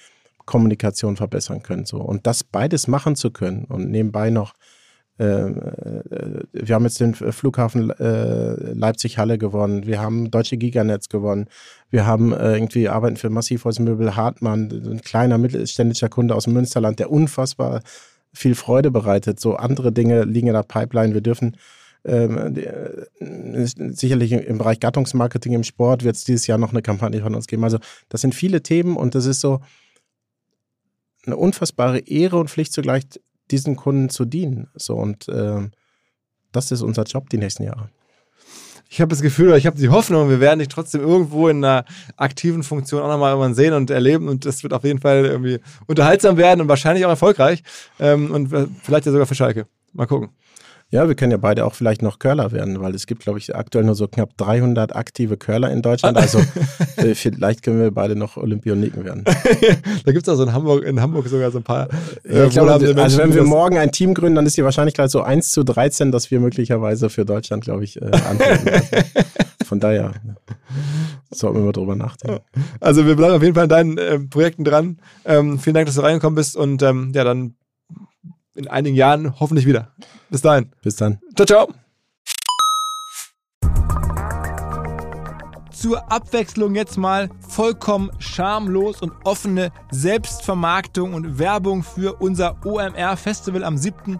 Kommunikation verbessern können. So. Und das beides machen zu können und nebenbei noch wir haben jetzt den Flughafen äh, Leipzig-Halle gewonnen, wir haben Deutsche Giganetz gewonnen, wir haben irgendwie arbeiten für Massivholzmöbel Hartmann, ein kleiner mittelständischer Kunde aus dem Münsterland, der unfassbar viel Freude bereitet. So andere Dinge liegen in der Pipeline. Wir dürfen ähm, sicherlich im Bereich Gattungsmarketing im Sport wird es dieses Jahr noch eine Kampagne von uns geben. Also das sind viele Themen und das ist so eine unfassbare Ehre und Pflicht zugleich, diesen Kunden zu dienen. So und äh, das ist unser Job die nächsten Jahre. Ich habe das Gefühl, ich habe die Hoffnung, wir werden dich trotzdem irgendwo in einer aktiven Funktion auch nochmal irgendwann sehen und erleben und das wird auf jeden Fall irgendwie unterhaltsam werden und wahrscheinlich auch erfolgreich ähm, und vielleicht ja sogar für Schalke. Mal gucken. Ja, wir können ja beide auch vielleicht noch Curler werden, weil es gibt, glaube ich, aktuell nur so knapp 300 aktive Curler in Deutschland. Also äh, vielleicht können wir beide noch Olympioniken werden. da gibt es auch so in Hamburg, in Hamburg sogar so ein paar. Äh, ja, glaube, also Menschen, wenn wir morgen ein Team gründen, dann ist die Wahrscheinlichkeit so 1 zu 13, dass wir möglicherweise für Deutschland, glaube ich, äh, antreten. Von daher sollten wir mal drüber nachdenken. Also wir bleiben auf jeden Fall an deinen äh, Projekten dran. Ähm, vielen Dank, dass du reingekommen bist und ähm, ja, dann in einigen Jahren hoffentlich wieder. Bis dahin. Bis dann. Ciao, ciao. Zur Abwechslung jetzt mal vollkommen schamlos und offene Selbstvermarktung und Werbung für unser OMR Festival am 7